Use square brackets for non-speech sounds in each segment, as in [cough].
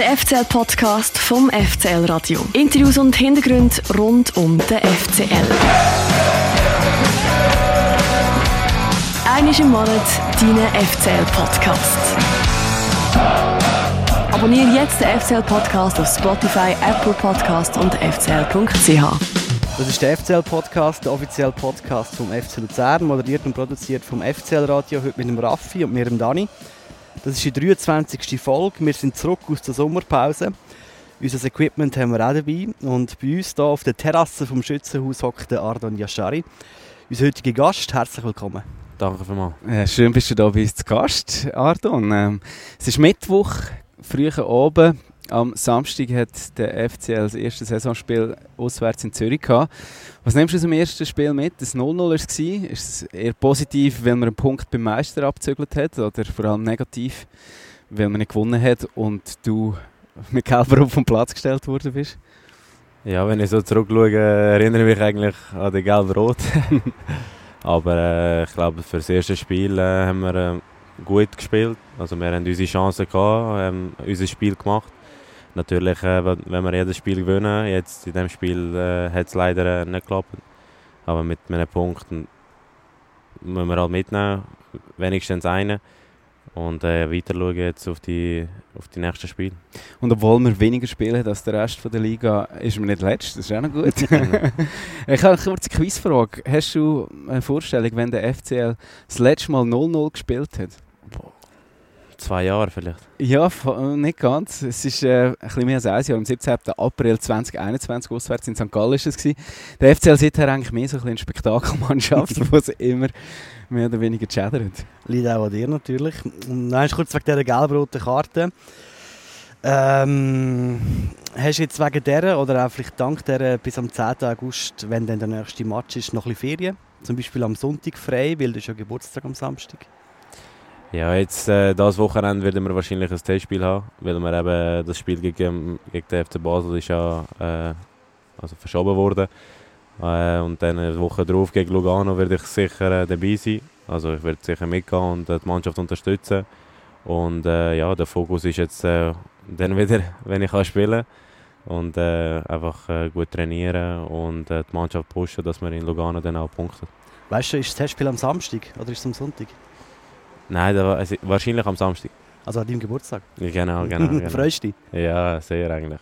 Der FCL-Podcast vom FCL Radio. Interviews und Hintergründe rund um den FCL. Einmal im Monat dein FCL-Podcast. Abonniere jetzt den FCL-Podcast auf Spotify, Apple Podcast und fcl.ch. Das ist der FCL-Podcast, der offizielle Podcast vom FC Luzern, moderiert und produziert vom FCL-Radio, heute mit dem Raffi und mir, dem Dani. Das ist die 23. Folge. Wir sind zurück aus der Sommerpause. Unser Equipment haben wir auch dabei. Und bei uns hier auf der Terrasse vom Schützenhaus hockt der Ardon Yashari. Unser heutiger Gast, herzlich willkommen. Danke vielmals. Äh, schön bist du da bei uns zu Gast, Ardon. Ähm, es ist Mittwoch, früher oben. Am Samstag hat der FCL das erste Saisonspiel auswärts in Zürich gehabt. Was nimmst du aus dem ersten Spiel mit? Das 0-0 war es. Ist es eher positiv, weil man einen Punkt beim Meister abzügelt hat oder vor allem negativ, weil man nicht gewonnen hat und du mit Gelber auf den Platz gestellt worden bist? Ja, wenn ich so zurückschaue, erinnere ich mich eigentlich an den Gelb-Rot. [laughs] Aber äh, ich glaube, für das erste Spiel äh, haben wir äh, gut gespielt. Also wir haben unsere Chancen gehabt, haben unser Spiel gemacht. Natürlich, äh, wenn wir jedes Spiel gewinnen, jetzt in diesem Spiel äh, hat es leider äh, nicht geklappt. Aber mit einem Punkt müssen wir halt mitnehmen, wenigstens einen. Und äh, weiter schauen jetzt auf die, auf die nächsten Spiele. Und obwohl wir weniger spielen als der Rest von der Liga, ist man nicht letzt. Das ist auch noch gut. [laughs] ich habe eine kurze Quizfrage. Hast du eine Vorstellung, wenn der FCL das letzte Mal 0-0 gespielt hat? Zwei Jahre vielleicht. Ja, nicht ganz. Es ist äh, ein bisschen mehr als ein Jahr. Am 17. April 2021 auswärts in St. Gallen war es. Der FCL seither eigentlich mehr so ein eine Spektakelmannschaft, [laughs] wo sie immer mehr oder weniger chattert. Liegt auch an dir natürlich. Und dann kurz wegen dieser gelb-roten Karte. Ähm, hast du jetzt wegen dieser oder auch vielleicht dank dieser bis am 10. August, wenn dann der nächste Match ist, noch ein bisschen Ferien? Zum Beispiel am Sonntag frei, weil du ist ja Geburtstag am Samstag. Ja, jetzt äh, das Wochenende werden wir wahrscheinlich ein Testspiel haben, weil wir eben das Spiel gegen, gegen den FC Basel ist ja äh, also verschoben worden. Äh, und dann eine Woche darauf gegen Lugano werde ich sicher äh, dabei sein. Also ich werde sicher mitgehen und äh, die Mannschaft unterstützen. Und äh, ja, der Fokus ist jetzt äh, dann wieder, [laughs] wenn ich kann spielen und äh, einfach gut trainieren und die Mannschaft pushen, dass wir in Lugano dann auch punkten. Weißt du, ist das Testspiel am Samstag oder ist es am Sonntag? Nein, war, also, wahrscheinlich am Samstag. Also an deinem Geburtstag? Genau, genau. [laughs] genau. Freust du dich? Ja, sehr eigentlich.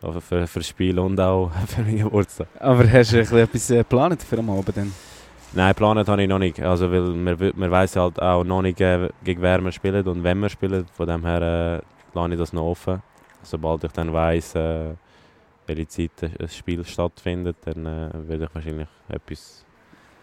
Für, für das Spiel und auch [laughs] für meinen Geburtstag. Aber hast du etwas geplant für am Abend dann? Nein, geplant habe ich noch nicht. Also, weil man, man weiss halt auch noch nicht, äh, gegen wer wir spielen und wenn wir spielen. Von dem her äh, lasse ich das noch offen. Sobald ich dann weiss, äh, welche Zeit das Spiel stattfindet, dann äh, werde ich wahrscheinlich etwas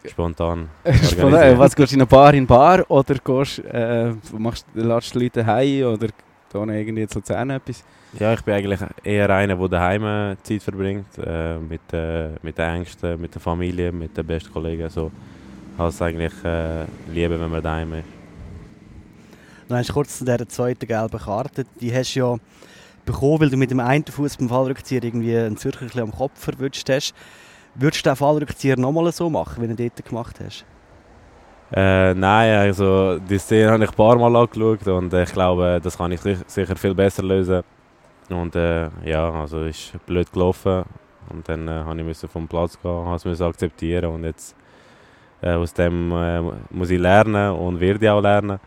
Spontan. Spontan. Was gehst du in eine Bar in Bar oder gehst, äh, machst, lässt die Leute heim oder tun irgendwie zu Luzern etwas? Ja, ich bin eigentlich eher einer, der daheim Zeit verbringt, äh, mit, äh, mit den Ängsten, mit der Familie, mit den besten Kollegen. So, habe es eigentlich äh, lieber, wenn man daheim ist. Dann hast du kurz zu dieser zweiten gelben Karte, die hast du ja bekommen, weil du mit dem einen Fuß beim Fallrückzieher irgendwie einen Zürcher am Kopf verwünscht hast. Würdest du den Fallrückzieher nochmal so machen, wie du dort gemacht hast? Äh, nein, also die Szene habe ich ein paar Mal angeschaut und äh, ich glaube, das kann ich sicher viel besser lösen. Und äh, ja, also ist blöd gelaufen und dann äh, habe ich vom Platz gehen, habe es akzeptieren und jetzt äh, aus dem äh, muss ich lernen und werde ich auch lernen.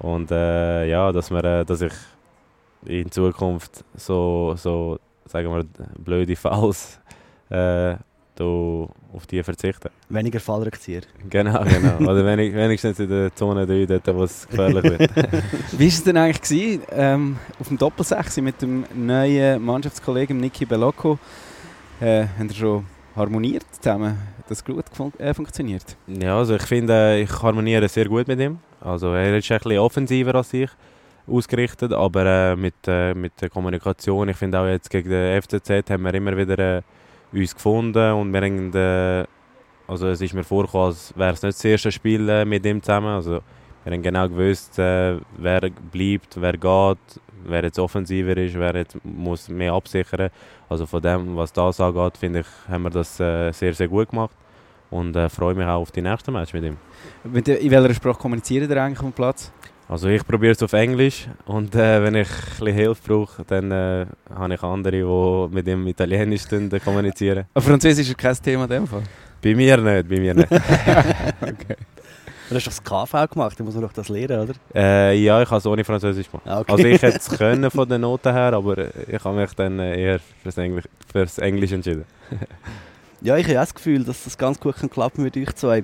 Und äh, ja, dass, wir, dass ich in Zukunft so, so sagen wir, blöde Fouls äh, auf die verzichten. Weniger Fallrückzieher. Genau, genau. Oder wenig, wenigstens in der Zone 3, dort, wo es gefährlich wird. [laughs] Wie war es denn eigentlich gewesen, ähm, auf dem Doppelsechs mit dem neuen Mannschaftskollegen Niki Bellocco? Äh, haben schon harmoniert zusammen? Hat das gut fun äh, funktioniert? Ja, also ich finde, ich harmoniere sehr gut mit ihm. Also er ist ein bisschen offensiver als ich ausgerichtet, aber äh, mit, äh, mit der Kommunikation, ich finde auch jetzt gegen den FCZ haben wir immer wieder äh, uns gefunden und wir haben, äh, also es ist mir vorgekommen, als wäre es nicht das erste Spiel äh, mit ihm zusammen. Also wir haben genau gewusst, äh, wer bleibt, wer geht, wer jetzt offensiver ist, wer jetzt muss mehr absichern. Also von dem, was das angeht, finde ich, haben wir das äh, sehr, sehr gut gemacht und äh, freue mich auch auf die nächsten Match mit ihm. In welcher Sprache kommunizieren ihr eigentlich dem Platz? Also ich probiere es auf Englisch und äh, wenn ich ein bisschen Hilfe brauche, dann äh, habe ich andere, die mit dem Italienisch kommunizieren. Aber Französisch ist kein Thema in dem Fall? Bei mir nicht, bei mir nicht. [laughs] okay. Du hast doch das KV gemacht, da muss man doch das lernen, oder? Äh, ja, ich habe es ohne Französisch gemacht. Ah, okay. Also ich hätte es [laughs] können von den Noten her, aber ich habe mich dann eher fürs Englisch, fürs Englisch entschieden. ja, ich habe auch das Gefühl, dass das ganz gut klappen mit euch zwei.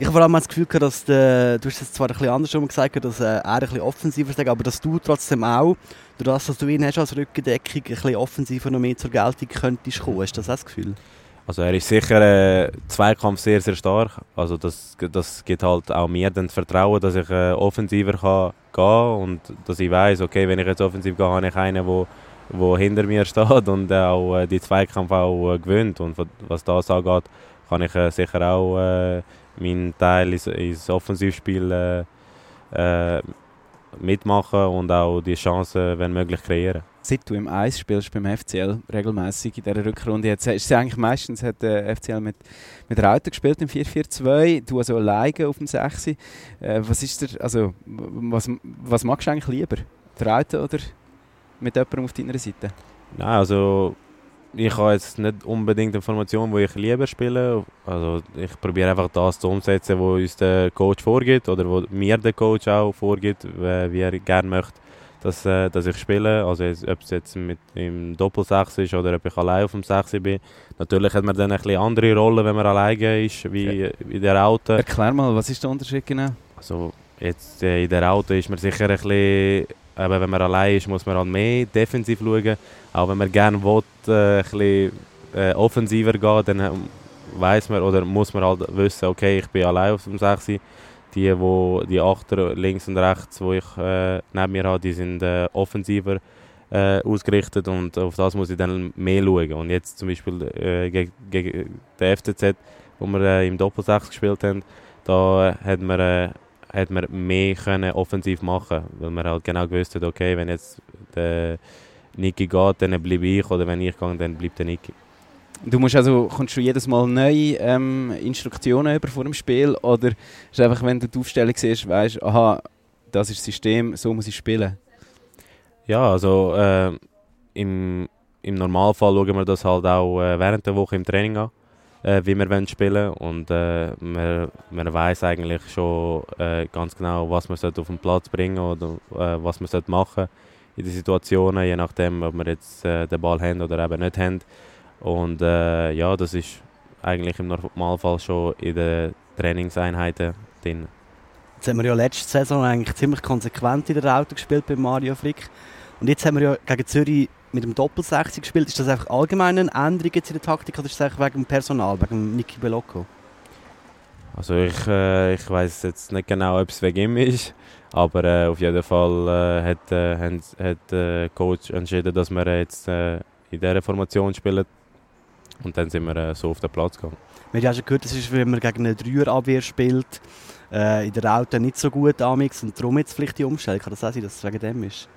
Ich habe vor allem das Gefühl gehabt, dass der, du hast es zwar ein bisschen anders gesagt, dass äh, er ein bisschen offensiver ist, aber dass du trotzdem auch, durch das, dass du ihn hast als Rückendeckung, ein bisschen offensiver noch mehr zur Geltung könntest kommen. Hast du das auch das Gefühl? Also er ist sicher äh, Zweikampf sehr, sehr stark. Also das, das gibt halt auch mir dann das Vertrauen, dass ich äh, offensiver kann gehen und dass ich weiß, okay, wenn ich jetzt offensiv gehe, habe ich einen, wo, wo hinter mir [laughs] steht und auch äh, die Zweikampf auch äh, gewöhnt. Und was das angeht, kann ich äh, sicher auch äh, meinen Teil ins, ins Offensivspiel äh, äh, mitmachen und auch die Chancen, wenn möglich, kreieren seit du im Eis spielst beim FCL regelmäßig in dieser Rückrunde, jetzt ist es eigentlich meistens hat der FCL mit, mit Rauter gespielt im 4-4-2, du also alleine auf dem 6. Äh, was ist der, also was, was magst du eigentlich lieber? Der Rauter oder mit jemandem auf deiner Seite? Nein, also ich habe jetzt nicht unbedingt eine Formation, die ich lieber spiele. Also ich probiere einfach das zu umsetzen, was uns der Coach vorgibt oder wo mir der Coach auch vorgibt, wie er gerne möchte dass, äh, dass ich spiele. Also ob es jetzt mit im Doppelsechs ist oder ob ich allein auf dem Sechs bin. Natürlich hat man dann eine andere Rolle, wenn man alleine ist, wie, ja. wie der Auto. Erklär mal, was ist der Unterschied genau? Also jetzt äh, in der Auto ist man sicher ein bisschen, eben, wenn man allein ist, muss man halt mehr defensiv schauen. Auch wenn man gerne will, äh, ein bisschen äh, offensiver gehen, dann ähm, weiß man oder muss man halt wissen, okay, ich bin allein auf dem 6 die, wo, die Achter links und rechts, wo ich äh, neben mir habe, die sind äh, offensiver äh, ausgerichtet und auf das muss ich dann mehr schauen. Und jetzt zum Beispiel äh, gegen, gegen den FCZ, wo wir äh, im Doppelsechs gespielt haben, da hat man, hat man mehr können offensiv machen weil man halt genau gewusst hat, okay, wenn jetzt der Niki geht, dann bleibe ich, oder wenn ich gehe, dann bleibt der Niki. Du musst also, kommst du jedes Mal neue ähm, Instruktionen über vor dem Spiel oder ist einfach, wenn du die Aufstellung siehst, weißt aha, das ist das System, so muss ich spielen? Ja, also äh, im, im Normalfall schauen wir das halt auch äh, während der Woche im Training an, äh, wie wir wollen spielen und äh, man, man weiß eigentlich schon äh, ganz genau, was man auf den Platz bringen oder äh, was man machen in den Situationen, je nachdem, ob wir jetzt äh, den Ball haben oder eben nicht haben. Und äh, ja, das ist eigentlich im Normalfall schon in den Trainingseinheiten drin. Jetzt haben wir ja letzte Saison eigentlich ziemlich konsequent in der Auto gespielt bei Mario Frick. Und jetzt haben wir ja gegen Zürich mit dem Doppel-60 gespielt. Ist das einfach allgemein eine Änderung jetzt in der Taktik oder ist das einfach wegen dem Personal, wegen Niki Belocco? Also ich, äh, ich weiß jetzt nicht genau, ob es wegen ihm ist, aber äh, auf jeden Fall äh, hat, äh, hat der Coach entschieden, dass wir jetzt äh, in dieser Formation spielen und dann sind wir äh, so auf den Platz gegangen. Wir haben ja schon gehört, das ist, wenn man gegen eine Dreierabwehr spielt, äh, in der Auto nicht so gut amix und darum jetzt vielleicht die Umstellung. Kann das auch sein, dass es wegen dem ist?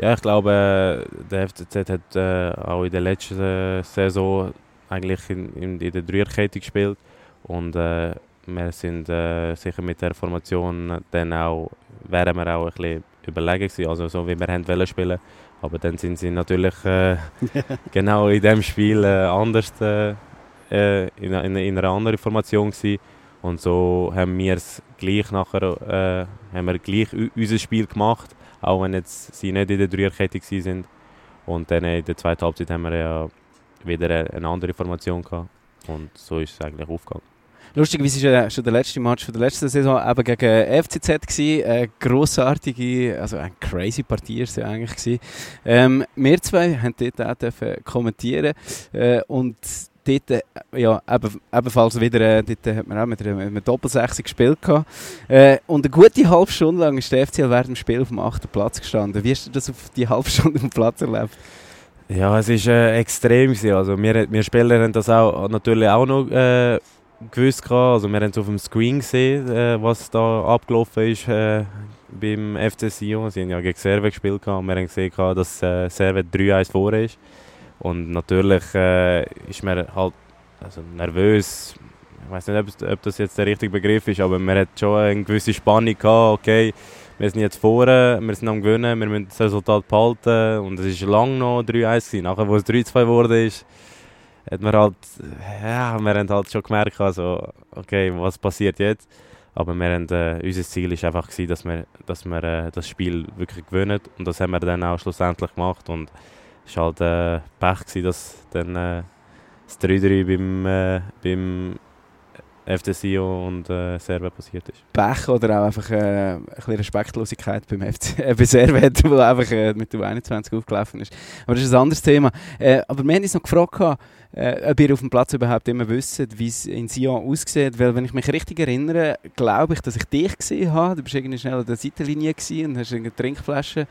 Ja, ich glaube, der FCZ hat äh, auch in der letzten äh, Saison eigentlich in, in, in der Dreierkette gespielt. Und äh, wir sind äh, sicher mit der Formation dann auch, wären wir auch ein bisschen überlegen gewesen, also so wie wir haben wollen spielen. Aber dann sind sie natürlich äh, [laughs] genau in dem Spiel äh, anders äh, äh in, in, in, einer anderen Formation gewesen. Und so haben wir es gleich nachher haben wir gleich unser Spiel gemacht, auch wenn jetzt sie nicht in der Dreierkette sind. Und dann in der zweiten Halbzeit haben wir ja wieder eine andere Formation gehabt. Und so ist es eigentlich aufgegangen. Lustigerweise war ja schon der letzte Match von der letzten Saison eben gegen FCZ. Gewesen. Eine grossartige, also eine crazy Partie war es ja eigentlich. Ähm, wir zwei haben dort auch kommentieren äh, und dort, äh, ja, eben, ebenfalls wieder, äh, dort hat man auch mit mit Doppelsechse gespielt. Äh, und eine gute halbe Stunde lang ist der FCL während dem Spiel auf dem 8. Platz gestanden. Wie hast du das auf die halbe Stunde auf dem Platz erlebt? Ja, es war äh, extrem. Also wir, wir Spieler haben das auch, natürlich auch noch äh, gewusst. Also wir haben es auf dem Screen gesehen, äh, was da abgelaufen ist äh, beim FC Sion. Sie haben ja gegen Serve gespielt und wir haben gesehen, dass äh, Serve 3-1 vor ist. Und natürlich äh, ist man halt also nervös. Ich weiß nicht, ob, das jetzt der richtige Begriff ist, aber man hat schon eine gewisse Spannung gehabt. Okay, wir sind jetzt vorne, wir sind am Gewinnen, wir müssen das Resultat behalten und es war lange noch 3-1 Nachher, wo es 3-2 geworden ist, hat man halt, ja, wir haben halt schon gemerkt, also, okay, was passiert jetzt? Aber wir haben, äh, unser Ziel war einfach, gewesen, dass wir, dass wir äh, das Spiel wirklich gewinnen und das haben wir dann auch schlussendlich gemacht und es war halt äh, Pech, gewesen, dass dann äh, das 3-3 beim, äh, beim FC und äh, Serve passiert ist. Pech oder auch einfach äh, ein bisschen Respektlosigkeit beim FC, [laughs] äh, bei Servet, der [laughs] einfach äh, mit der 21 aufgelaufen ist. Aber das ist ein anderes Thema. Äh, aber wir haben uns noch gefragt, äh, ob ihr auf dem Platz überhaupt immer wisst, wie es in Sion aussieht. Weil, wenn ich mich richtig erinnere, glaube ich, dass ich dich gesehen habe. Du bist irgendwie schnell an der Seitenlinie und hast eine Trinkflasche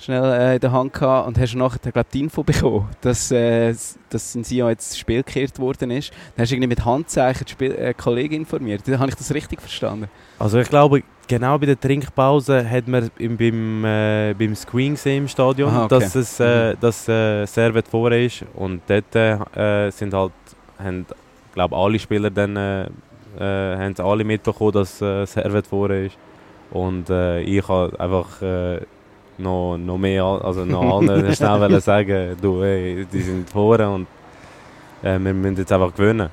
schnell äh, in der Hand gehabt und hast nachher glaub, die Info bekommen, dass, äh, dass in Sion jetzt das Spiel gekehrt worden ist. Dann hast du irgendwie mit Handzeichen die Spiel äh, Kollegen informiert. Dann habe ich das richtig verstanden. Also ich glaube, genau bei der Trinkpause hat man im, beim, äh, beim Screen gesehen im Stadion, Aha, okay. dass es äh, mhm. dass, äh, Servet vor ist und dort äh, sind halt, haben, glaube alle Spieler dann äh, äh, haben alle mitbekommen, dass äh, Servet vor ist und äh, ich habe einfach äh, noch, noch mehr, also noch allen schnell sagen, du, hey, die sind vorne und äh, wir müssen jetzt einfach gewinnen.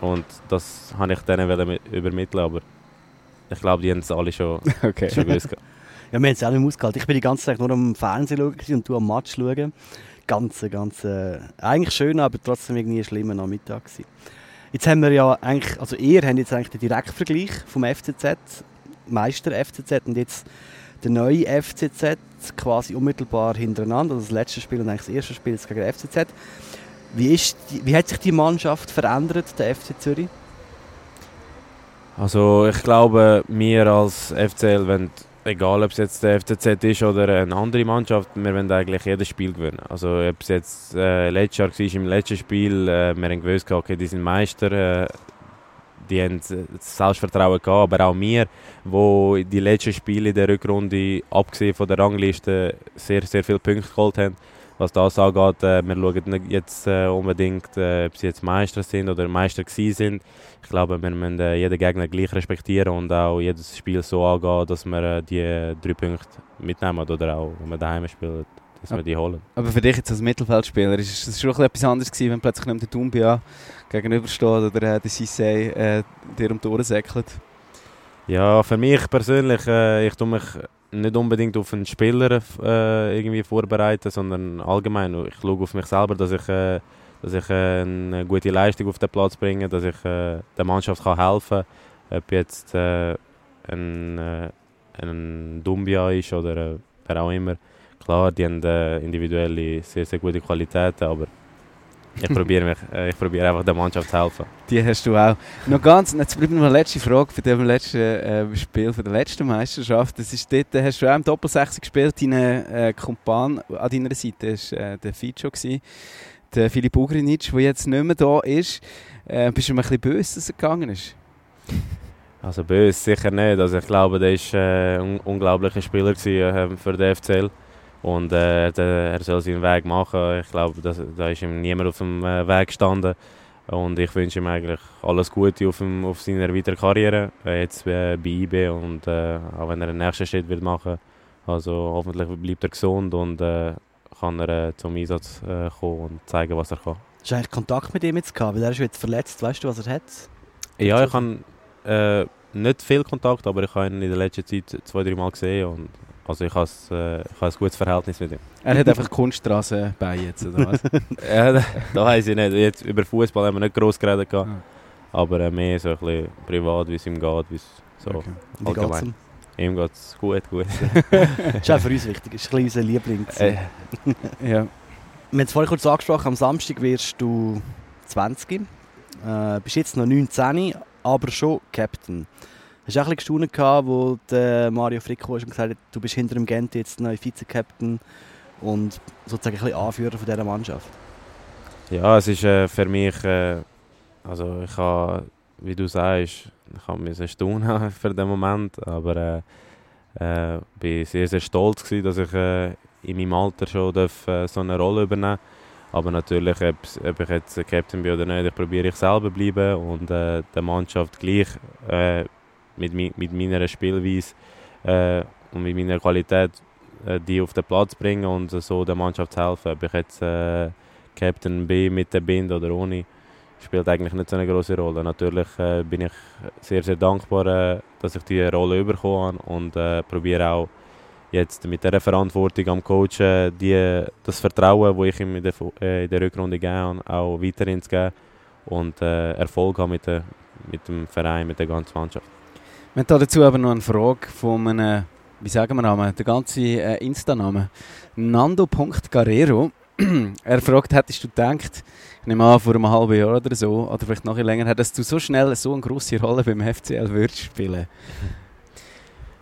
Und das habe ich denen übermitteln, aber ich glaube, die haben es alle schon, [laughs] okay. schon gewusst. ja, wir haben es auch nicht ausgehalten. Ich bin die ganze Zeit nur am Fernsehen schauen und du am Match schauen. Ganz, ganz, äh, eigentlich schön, aber trotzdem irgendwie schlimmer Nachmittag gewesen. Jetzt haben wir ja eigentlich, also ihr habt jetzt eigentlich den Direktvergleich vom FCZ, Meister FCZ und jetzt der neue FCZ quasi unmittelbar hintereinander. Also das letzte Spiel und eigentlich das erste Spiel gegen den FCZ. Wie, ist die, wie hat sich die Mannschaft verändert, der FC Zürich? Also ich glaube, wir als FCL, wenn, egal ob es jetzt der FCZ ist oder eine andere Mannschaft, wir wollen eigentlich jedes Spiel gewinnen. Also ob es jetzt äh, letztes Jahr war, im letzten Spiel, äh, wir haben gewusst, okay, die sind Meister, äh, die haben das Selbstvertrauen gehabt, aber auch wir, wo die letzten Spiele in der Rückrunde, abgesehen von der Rangliste, sehr, sehr viele Punkte geholt haben. Was das angeht, äh, wir schauen nicht jetzt äh, unbedingt, äh, ob sie jetzt Meister sind oder Meister gewesen sind. Ich glaube, wir müssen äh, jeden Gegner gleich respektieren und auch jedes Spiel so angehen, dass wir äh, die drei Punkte mitnehmen oder auch, wenn wir daheim spielen, dass wir die holen. Aber für dich jetzt als Mittelfeldspieler ist es schon etwas anderes gewesen, wenn plötzlich nicht der Dumbia gegenübersteht oder äh, der Sissé äh, dir um die Ohren säckelt? Ja, für mich persönlich, äh, ich tue mich nicht unbedingt auf einen Spieler äh, irgendwie vorbereiten, sondern allgemein. Ich schaue auf mich selber, dass ich, äh, dass ich äh, eine gute Leistung auf den Platz bringe, dass ich äh, der Mannschaft kann helfen kann. Ob jetzt äh, ein, äh, ein Dumbia ist oder wer auch immer. Klar, die haben individuelle sehr, sehr gute Qualitäten, aber ich probiere mich, äh, ich probiere einfach der Mannschaft zu helfen. Die hast du auch. noch ganz, jetzt bleibt noch eine letzte Frage für dem letzten äh, Spiel, für die letzte Meisterschaft. Das ist dort, hast du auch im Doppelsechs gespielt, dein äh, Kumpan an deiner Seite war äh, der Fico, der Filip Ugrinic, der jetzt nicht mehr da ist. Äh, bist du ein bisschen böse, dass er gegangen ist? Also böse sicher nicht. Also ich glaube, der war äh, ein unglaublicher Spieler gewesen, äh, für den FCL. Und äh, der, er soll seinen Weg machen. Ich glaube, da ist ihm niemand auf dem äh, Weg gestanden. Und ich wünsche ihm eigentlich alles Gute auf, dem, auf seiner weiteren Karriere. Äh, jetzt äh, bei IB und äh, auch wenn er den nächsten Schritt wird machen Also hoffentlich bleibt er gesund und äh, kann er äh, zum Einsatz äh, kommen und zeigen, was er kann. Hast du eigentlich Kontakt mit ihm jetzt gehabt? Weil er ist jetzt verletzt. Weißt du, was er hat? Ja, ich habe nicht viel Kontakt, aber ich habe ihn in der letzten Zeit zwei, drei Mal gesehen und also ich habe, äh, ich ein gutes Verhältnis mit ihm. Er hat einfach Kunststraße bei jetzt, oder was? [laughs] ja, da, weiß ich nicht. Jetzt, über Fußball haben wir nicht gross geredet. Ah. Aber äh, mehr so ein bisschen privat, wie es ihm geht. Wie so okay. allgemein. Ihm geht es gut, gut. das [laughs] ist auch für uns wichtig. Das ist ein unser Liebling. Äh, [laughs] ja. Wir haben es vorhin kurz angesprochen, am Samstag wirst du 20. Äh, bist jetzt noch 19, aber schon Captain. Hast du auch ein bisschen gestaunt, wo Mario Fricko gesagt hat, du bist hinter dem Gent jetzt neuer Vize-Captain und sozusagen ein bisschen Anführer von dieser Mannschaft? Ja, es ist äh, für mich, äh, also ich habe, wie du sagst, ich habe mich staunen [laughs] für den Moment, aber äh, äh, sehr, sehr stolz gewesen, dass ich äh, in meinem Alter schon darf, äh, so eine Rolle übernehmen aber natürlich, ob, ob ich jetzt Captain bin oder nicht, ich probiere ich selber bleiben und äh, der Mannschaft gleich äh, mit, mit meiner Spielweise äh, und mit meiner Qualität äh, die auf den Platz bringen und so der Mannschaft helfen. Ob ich jetzt äh, Captain bin mit der Bind oder ohne, spielt eigentlich nicht so eine große Rolle. Natürlich äh, bin ich sehr, sehr dankbar, äh, dass ich diese Rolle bekommen habe und äh, probiere auch jetzt mit der Verantwortung am Coach die, das Vertrauen, das ich ihm in der, in der Rückrunde gegeben habe, auch weiterhin zu geben und Erfolg haben mit, der, mit dem Verein, mit der ganzen Mannschaft. Wir haben dazu aber noch eine Frage von einem, wie sagen wir Namen, der ganze äh, Insta-Name. Nando.Guerrero. [clears throat] er fragt, hättest du gedacht, ich nehme an, vor einem halben Jahr oder so, oder vielleicht noch länger, dass du so schnell so eine grosse Rolle beim FCL würdest spielen?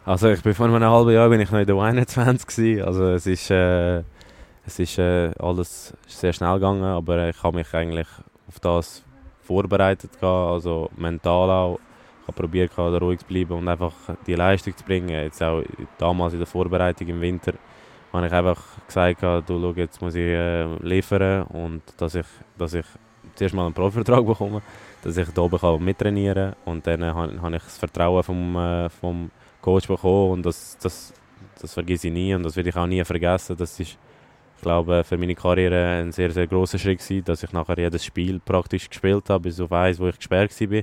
Also ich bin vor einem halben Jahr bin ich noch in der 21 gewesen. Also es ist, äh, es ist äh, alles sehr schnell gegangen, aber ich habe mich eigentlich auf das vorbereitet also mental auch. Habe probiert ruhig zu bleiben und einfach die Leistung zu bringen. Jetzt auch damals in der Vorbereitung im Winter habe ich einfach gesagt, du schau, jetzt muss ich äh, liefern und dass ich, dass ich zuerst mal einen Profivertrag bekomme, dass ich hier oben kann mittrainieren kann und dann habe, habe ich das Vertrauen vom, äh, vom Coach bekommen und das, das, das vergesse ich nie und das werde ich auch nie vergessen. Das ist, ich glaube, für meine Karriere ein sehr, sehr großer Schritt dass ich nachher jedes Spiel praktisch gespielt habe, bis auf eins, wo ich gesperrt war.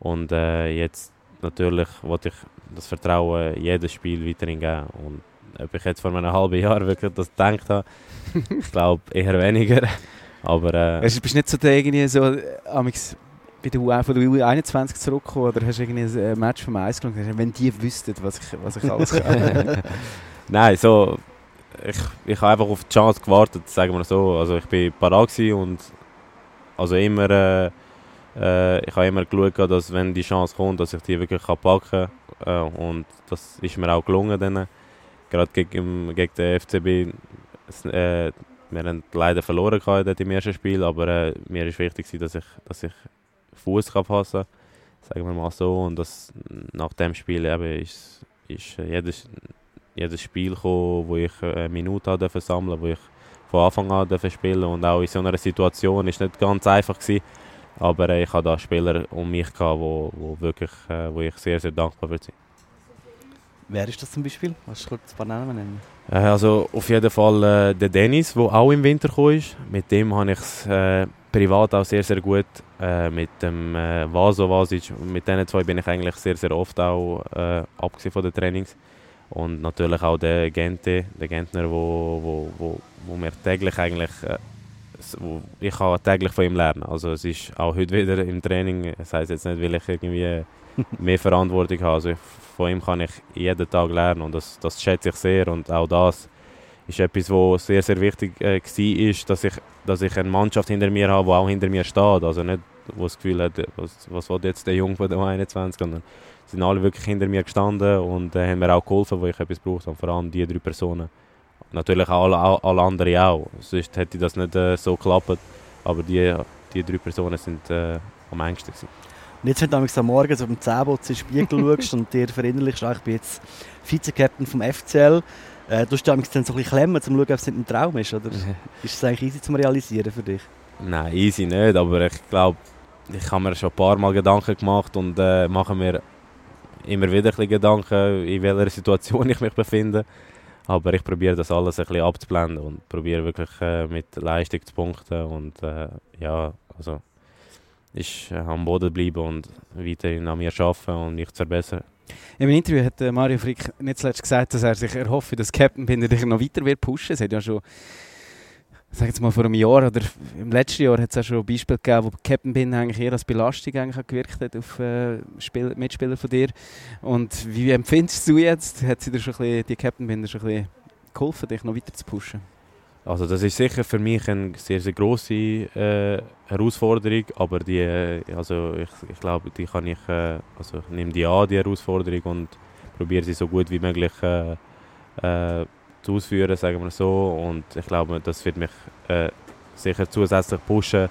Und äh, jetzt natürlich wollte ich das Vertrauen jedes Spiel weiterhin geben. Und ob ich jetzt vor einem halben Jahr wirklich das gedacht habe, [laughs] ich glaube eher weniger. Aber, äh, bist du nicht so der irgendwie so, äh, bei der U von der U21 zurückgekommen oder hast du irgendwie ein äh, Match vom Eis geschaut? Wenn die wüssten, was ich, was ich alles kann. [laughs] [laughs] Nein, so, ich, ich habe einfach auf die Chance gewartet, sagen wir so. Also ich war parat und also immer, äh, äh, ich habe immer geschaut, dass wenn die Chance kommt, dass ich die wirklich packen kann. Äh, und das ist mir auch gelungen. Dann. Gerade gegen, gegen den FCB. Äh, wir haben leider verloren im ersten Spiel, aber äh, mir ist wichtig, dass ich, dass ich Fuß fassen kann, sagen wir mal so. Und das, nach dem Spiel eben ist, ist jedes, jedes Spiel gekommen, wo ich eine Minute durfte sammeln wo ich von Anfang an durfte spielen und auch in so einer Situation ist nicht ganz einfach gewesen, aber ich hatte da Spieler um mich gehabt, wo, wo wirklich, äh, wo ich sehr sehr dankbar bin. Wer ist das zum Beispiel? Kannst du kurz ein paar Namen nennen? Äh, also auf jeden Fall äh, der Dennis, der auch im Winter gekommen ist. Mit dem habe ich es äh, privat auch sehr, sehr gut. Äh, mit dem äh, Vaso Vasic, mit diesen zwei bin ich eigentlich sehr, sehr oft auch äh, abgesehen von den Trainings. Und natürlich auch der Gente, der Gentner, wo, wo, wo, wo mir täglich eigentlich, äh, wo ich kann täglich von ihm lernen. Also es ist auch heute wieder im Training, das heisst jetzt nicht, weil ich irgendwie [laughs] mehr Verantwortung habe. Also ich, von ihm kann ich jeden Tag lernen und das, das schätze ich sehr und auch das ist etwas, was sehr, sehr wichtig äh, war, dass ich, dass ich eine Mannschaft hinter mir habe, die auch hinter mir steht. Also nicht, wo das Gefühl hat, was, was will jetzt der Junge von der 21, sondern sind alle wirklich hinter mir gestanden und äh, haben mir auch geholfen, wo ich etwas brauchte. Und vor allem die drei Personen. Natürlich alle, alle anderen auch. Sonst hätte das nicht äh, so geklappt. Aber die, die drei Personen sind äh, am engsten. Gewesen. Und jetzt, wenn du am Morgen so beim Zähnputz in den Spiegel [laughs] schaust und dir verinnerlichst, ich bin jetzt Vize-Captain vom FCL, äh, du dann so ein bisschen klemmen, um zu schauen, ob es nicht ein Traum ist, oder? [laughs] ist es eigentlich easy zu realisieren für dich? Nein, easy nicht, aber ich glaube, ich habe mir schon ein paar Mal Gedanken gemacht und äh, mache mir immer wieder ein Gedanken, in welcher Situation [laughs] ich mich befinde. Aber ich probiere das alles ein bisschen abzublenden und probiere wirklich äh, mit Leistung zu punkten und äh, ja, also ist äh, am Boden bleiben und weiterhin an mir arbeiten und mich zu verbessern. Im Interview hat äh, Mario Frick nicht zuletzt gesagt, dass er sich erhofft, dass Captain Binder dich noch weiter wird pushen. Es hat ja schon, sag jetzt mal vor einem Jahr oder im letzten Jahr hat es auch schon Beispiele gegeben, wo Captain Binder eigentlich eher als Belastung eigentlich gewirkt hat auf äh, Spiel Mitspieler von dir. Und wie empfindest du jetzt? Hat sie dir schon ein bisschen, die Captain Binder schon ein bisschen geholfen, dich noch weiter zu pushen? Also das ist sicher für mich eine sehr, sehr grosse äh, Herausforderung, aber die, äh, also ich, ich glaube, die kann ich, äh, also ich nehme die an, die Herausforderung und probiere sie so gut wie möglich äh, äh, zu ausführen, sagen wir so. Und ich glaube, das wird mich äh, sicher zusätzlich pushen,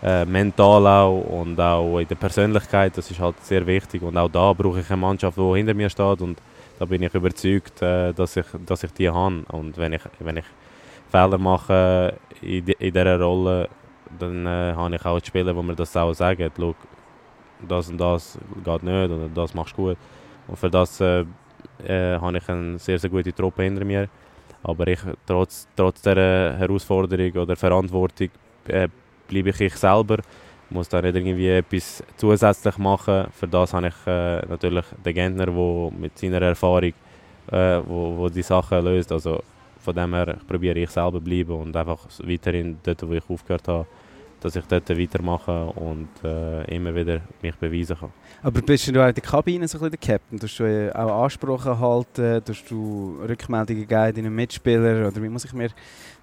mental auch und auch in der Persönlichkeit, das ist halt sehr wichtig. Und auch da brauche ich eine Mannschaft, die hinter mir steht und da bin ich überzeugt, dass, ich, dass ich die habe. Und wenn ich, wenn ich Fehler machen in, in dieser Rolle, dann äh, habe ich auch die Spieler, die mir das auch sagen, Schau, das und das geht nicht oder das machst du gut. Und für das äh, äh, habe ich eine sehr, sehr gute Truppe hinter mir. Aber ich, trotz, trotz dieser Herausforderung oder Verantwortung äh, bleibe ich ich selber. Ich muss da nicht irgendwie etwas zusätzlich machen. Für das habe ich äh, natürlich den Gentner, der mit seiner Erfahrung äh, wo, wo die Sachen löst. Also von dem her probiere ich selber bleiben und einfach weiterhin dort, wo ich aufgehört habe, dass ich dort weitermache und äh, immer wieder mich beweisen kann. Aber bist du auch in der Kabine so ein bisschen der Captain? Tust du äh, auch Ansprachen halten? Tust du Rückmeldungen geben deinen Mitspielern? Oder wie muss ich mir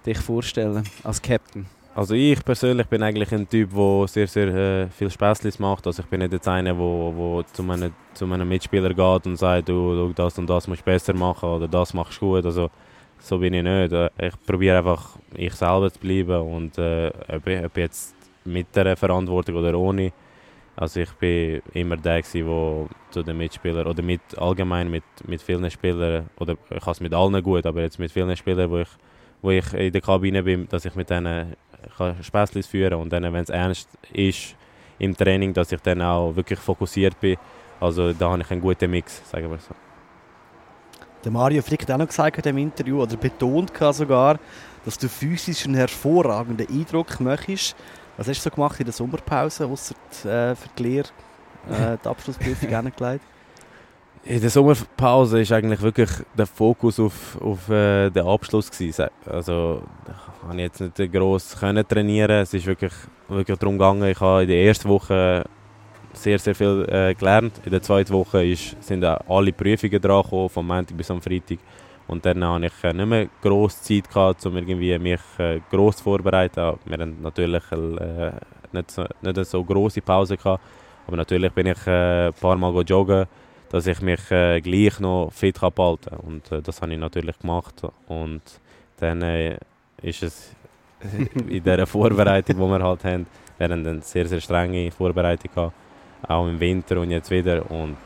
dich vorstellen als Captain? Also ich persönlich bin eigentlich ein Typ, der sehr, sehr äh, viel Späßlis macht. Also ich bin nicht jetzt einer, der wo, wo zu, meinen, zu meinen Mitspielern geht und sagt, du, du das und das musst du besser machen oder das machst du gut. Also so bin ich nicht. Äh, ich probiere einfach ich selber zu bleiben und äh, ob, ob jetzt mit der Verantwortung oder ohne. Also ich bin immer der der zu den Mitspielern oder mit allgemein mit, mit vielen Spielern oder ich habe es mit allen gut, aber jetzt mit vielen Spielern, wo ich, wo ich in der Kabine bin, dass ich mit denen kann Späßlis führen und dann, wenn es ernst ist im Training, dass ich dann auch wirklich fokussiert bin. Also da habe ich einen guten Mix, sagen wir so. Der Mario Frick hat auch noch gesagt in dem Interview, oder betont sogar, dass du physisch einen hervorragenden Eindruck möchtest. Was hast du so gemacht in der Sommerpause, außer äh, für die Lehre, äh, die Abschlussprüfung [laughs] angelegt? In der Sommerpause war eigentlich wirklich der Fokus auf, auf äh, den Abschluss. Gewesen. Also ich konnte jetzt nicht gross können trainieren. Es ist wirklich, wirklich darum gegangen, ich habe in der ersten Woche sehr, sehr viel äh, gelernt. In der zweiten Woche ist, sind alle Prüfungen dran gekommen, vom Montag bis am Freitag. Und dann hatte ich äh, nicht mehr grosse Zeit, gehabt, um irgendwie mich äh, gross vorzubereiten. Wir hatten natürlich äh, nicht, so, nicht so grosse Pause, gehabt, aber natürlich bin ich äh, ein paar Mal joggen dass ich mich äh, gleich noch fit behalten kann. Und äh, das habe ich natürlich gemacht. Und dann äh, ist es [laughs] in dieser Vorbereitung, die wir halt haben, wir eine sehr, sehr strenge Vorbereitung gehabt, auch im Winter und jetzt wieder. Und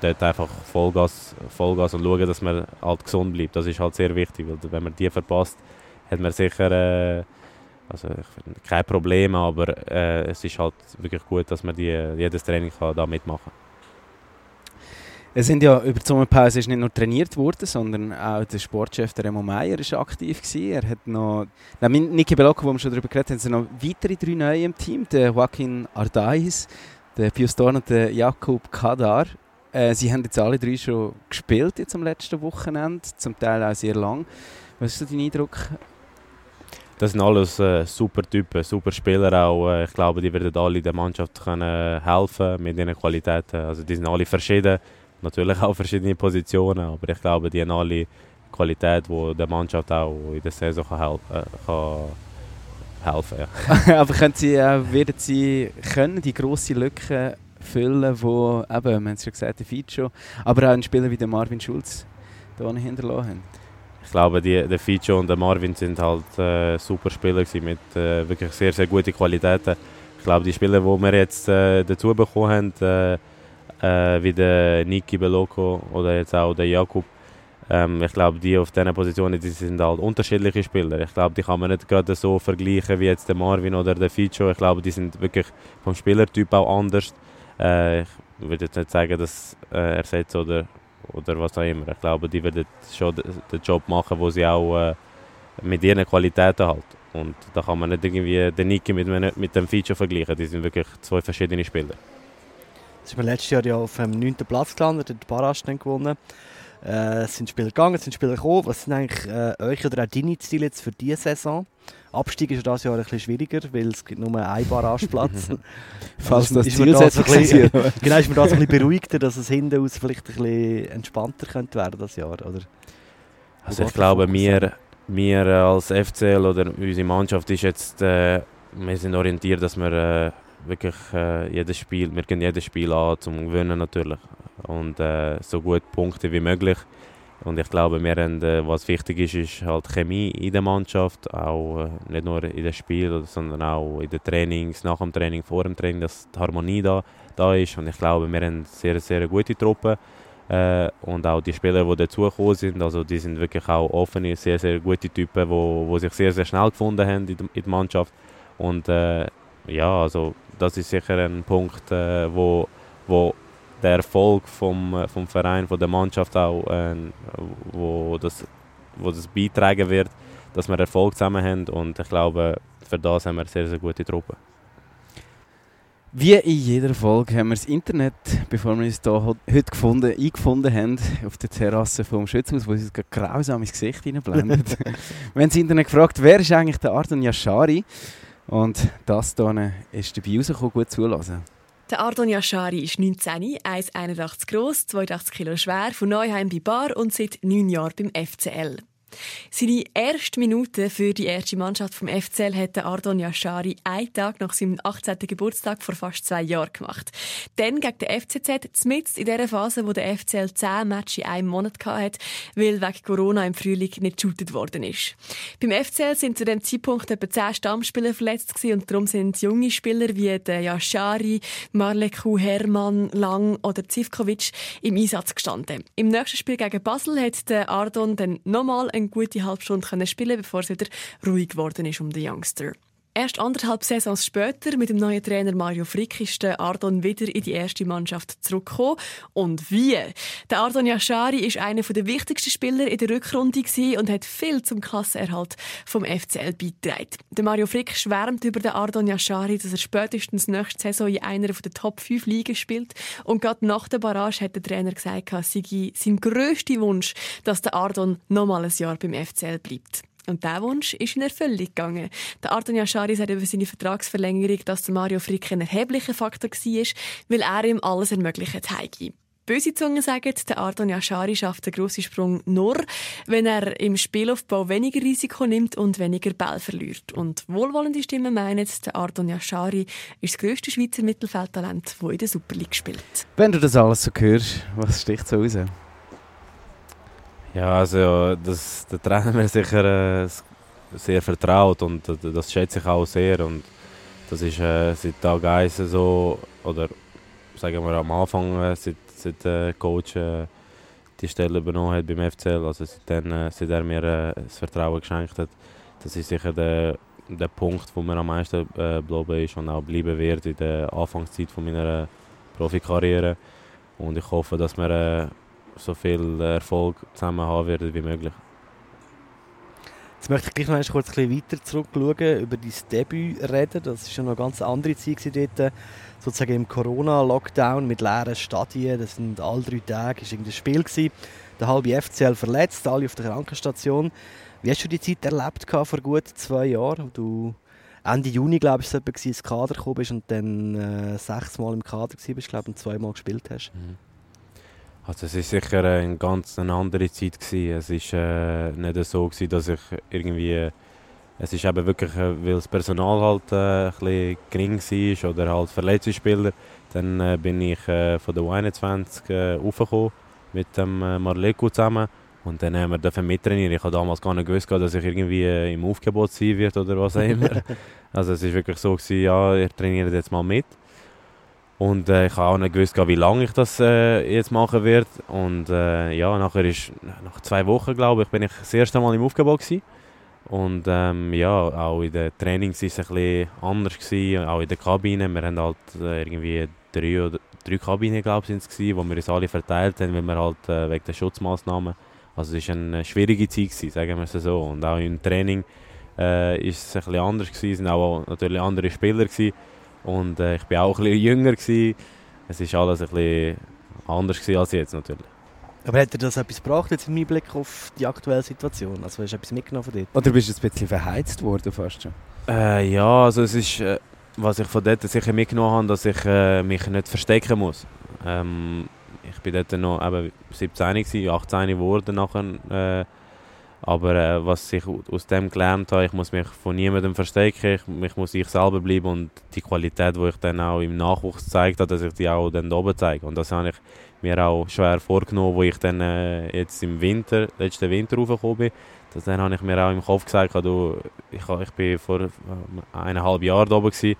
dort einfach Vollgas, Vollgas und schauen, dass man halt gesund bleibt. Das ist halt sehr wichtig, weil wenn man die verpasst, hat man sicher äh, also kein Problem, aber äh, es ist halt wirklich gut, dass man die, jedes Training kann da mitmachen kann. Es sind ja über die Sommerpause ist nicht nur trainiert worden, sondern auch der Sportchef der Remo Meier ist aktiv gewesen. Er hat noch, na, Niki Belocco, wo wir schon darüber geredet haben, sind noch weitere drei neue im Team. Der Joaquin Ardais, der Pius Dorn und der Jakub Kadar. Äh, sie haben jetzt alle drei schon gespielt jetzt am letzten Wochenende, zum Teil auch sehr lang. Was ist so dein Eindruck? Das sind alles äh, super Typen, super Spieler auch. Äh, ich glaube, die werden alle der Mannschaft können helfen mit ihren Qualitäten. Also die sind alle verschieden natürlich auch verschiedene Positionen, aber ich glaube, die haben alle Qualität, die der Mannschaft auch in der Saison kann, help, äh, kann helfen ja. [laughs] aber können Sie, äh, werden Sie können die grosse Lücke füllen, wo eben, wir haben es schon gesagt, der Fico, aber auch ein Spieler wie der Marvin Schulz da hinterlassen haben? Ich glaube, die, der Fico und der Marvin sind halt äh, super Spieler mit äh, wirklich sehr, sehr guten Qualitäten. Ich glaube, die Spieler, die wir jetzt äh, dazu bekommen haben, äh, äh, wie der Niki Beloko oder jetzt auch der Jakub. Ähm, ich glaube, die auf diesen Positionen die sind halt unterschiedliche Spieler. Ich glaube, die kann man nicht gerade so vergleichen wie jetzt der Marvin oder der Fico. Ich glaube, die sind wirklich vom Spielertyp auch anders. Äh, ich würde jetzt nicht sagen, dass äh, ersetzt oder, oder was auch immer. Ich glaube, die werden schon den Job machen, wo sie auch äh, mit ihren Qualitäten halt. Und da kann man nicht irgendwie den Niki mit, mit dem Fico vergleichen. Die sind wirklich zwei verschiedene Spieler. Sie sind letztes Jahr ja auf dem 9. Platz gelandet, hat Barasch gewonnen. Äh, es sind Spieler gegangen, es sind Spieler gekommen. Was sind eigentlich äh, euch oder auch deine Ziele jetzt für diese Saison? Abstieg ist ja dieses Jahr ein bisschen schwieriger, weil es gibt nur einen Barrageplatz. [laughs] Falls das Ziel da so bisschen, [laughs] Genau, ist man da so ein bisschen beruhigter, dass es hinten aus vielleicht ein bisschen entspannter könnte werden das Jahr, oder? Also ich glaube, wir, wir als FCL oder unsere Mannschaft ist jetzt, äh, wir sind orientiert, dass wir äh, wirklich äh, jedes Spiel, wir gehen jedes Spiel an zum Gewinnen natürlich und äh, so gut Punkte wie möglich. Und ich glaube, wir haben, äh, was wichtig ist, ist halt Chemie in der Mannschaft, auch äh, nicht nur in den Spielen, sondern auch in den Trainings, nach dem Training, vor dem Training, dass die Harmonie da, da ist. Und ich glaube, wir haben sehr, sehr gute Truppe. Äh, und auch die Spieler, die dazugekommen sind, also die sind wirklich auch offene, sehr, sehr gute Typen, die wo, wo sich sehr, sehr schnell gefunden haben in, in der Mannschaft. Und äh, ja, also das ist sicher ein Punkt, äh, wo, wo der Erfolg vom, vom Verein, von der Mannschaft auch, äh, wo, das, wo das beitragen wird, dass wir Erfolg zusammen haben und ich glaube, für das haben wir eine sehr, sehr gute Truppe. Wie in jeder Folge haben wir das Internet, bevor wir uns hier heute gefunden, eingefunden haben, auf der Terrasse vom Schützhaus, wo uns ein grausames Gesicht reinblendet. [laughs] wir haben das Internet gefragt, wer ist eigentlich der Ardon Yashari? Und das hier ist dabei rausgekommen, gut zulassen. Der Ardon Yashari ist 19, 1,81 groß, 82 Kilo schwer, von Neuheim bei Bar und seit 9 Jahren beim FCL. Seine erste Minute für die erste Mannschaft vom FCL hat Ardon Yashari einen Tag nach seinem 18. Geburtstag vor fast zwei Jahren gemacht. Dann gegen den FCZ, mitten in der Phase, wo der FCL 10 Matches in einem Monat hatte, weil wegen Corona im Frühling nicht geshootet worden ist. Beim FCL sind zu dem Zeitpunkt etwa 10 Stammspieler verletzt und darum sind junge Spieler wie der Yashari, Marleku, Hermann, Lang oder Zivkovic im Einsatz gestanden. Im nächsten Spiel gegen Basel hat Ardon dann nochmal einen eine gute halbe Stunde spielen bevor es wieder ruhig geworden ist um den Youngster. Erst anderthalb Saisons später, mit dem neuen Trainer Mario Frick, ist der Ardon wieder in die erste Mannschaft zurückgekommen. Und wie? Der Ardon Yashari ist einer der wichtigsten Spieler in der Rückrunde und hat viel zum Klassenerhalt vom FCL beigetragen. Der Mario Frick schwärmt über den Ardon Yashari, dass er spätestens nächste Saison in einer der Top 5 Ligen spielt. Und gerade nach der Barrage hat der Trainer gesagt, es sei sein grösster Wunsch, dass der Ardon nochmal ein Jahr beim FCL bleibt. Und dieser Wunsch ist in Erfüllung gegangen. Der Arton Yashari sagt über seine Vertragsverlängerung, dass der Mario Frick ein erheblicher Faktor war, weil er ihm alles ermöglicht hat. Böse Zungen sagen, der Arton Yashari schafft den grossen Sprung nur, wenn er im Spielaufbau weniger Risiko nimmt und weniger Ball verliert. Und wohlwollende Stimmen meinen, der Arton Yashari ist das grösste Schweizer Mittelfeldtalent, das in der Super League spielt. Wenn du das alles so hörst, was sticht so raus? Ja, also das, der Trainer mir sicher äh, sehr vertraut und das schätze ich auch sehr und das ist äh, seit Tag 1 so, oder sagen wir am Anfang, äh, seit, seit der Coach äh, die Stelle übernommen hat beim FCL, also seitdem, äh, seit er mir äh, das Vertrauen geschenkt hat, das ist sicher der, der Punkt, wo mir am meisten äh, bleiben ist und auch bleiben wird in der Anfangszeit von meiner Profikarriere und ich hoffe, dass wir so viel Erfolg zusammen haben werden wie möglich. Jetzt möchte ich gleich noch kurz ein weiter zurückschauen, über dein Debüt reden. Das war schon eine ganz andere Zeit dort, sozusagen im Corona-Lockdown mit leeren Stadien. Das sind alle drei Tage ist ein Spiel gewesen. Der halbe FCL verletzt, alle auf der Krankenstation. Wie hast du die Zeit erlebt vor gut zwei Jahren, wo du Ende Juni, glaube ich, ins Kader gekommen bist und dann äh, sechsmal im Kader warst, glaube und zweimal gespielt hast? Mhm. Also es war sicher eine ganz eine andere Zeit gewesen. Es war äh, nicht so gewesen, dass ich irgendwie es ist eben wirklich, äh, weil das Personal halt äh, ein bisschen gering war oder halt verletzte Spieler, dann äh, bin ich äh, von der U21 äh, raufgekommen mit dem äh, Marleko zusammen und dann haben wir mittrainieren. Ich habe damals gar nicht gewusst, dass ich irgendwie äh, im Aufgebot sein werde oder was auch immer. [laughs] also es war wirklich so, gewesen, ja, ihr trainiert jetzt mal mit. Und äh, ich habe auch nicht gewusst, wie lange ich das äh, jetzt machen werde. Und äh, ja, nachher ist, nach zwei Wochen, glaube ich, bin ich das erste Mal im Aufgebot gewesen. Und ähm, ja, auch in den Trainings war es ein bisschen anders, gewesen, auch in der Kabine. Wir haben halt äh, irgendwie drei, drei Kabinen, glaube ich, gewesen, wo wir uns alle verteilt haben, weil wir halt äh, wegen der Schutzmaßnahmen. Also es war eine schwierige Zeit, gewesen, sagen wir es so. Und auch im Training äh, es ein bisschen anders gewesen, es waren auch natürlich andere Spieler gewesen. Und äh, ich war auch ein bisschen jünger. Gewesen. Es war alles ein bisschen anders als jetzt natürlich. Aber hat dir das etwas gebracht jetzt im Hinblick auf die aktuelle Situation? Also hast du etwas mitgenommen von dort? Oder bist du ein bisschen verheizt worden fast schon? Äh, ja, also es ist, äh, was ich von dort sicher mitgenommen habe, dass ich äh, mich nicht verstecken muss. Ähm, ich bin dort noch eben 17, gewesen, 18 geworden nachher. Aber äh, was ich aus dem gelernt habe, ich muss mich von niemandem verstecken, ich, ich muss ich selber bleiben und die Qualität, die ich dann auch im Nachwuchs gezeigt habe, dass ich die auch dann oben zeige. Und das habe ich mir auch schwer vorgenommen, wo ich dann äh, jetzt im Winter, letzten Winter raufgekommen bin. Das, dann habe ich mir auch im Kopf gesagt, du, ich, ich bin vor äh, eineinhalb Jahren da oben gewesen,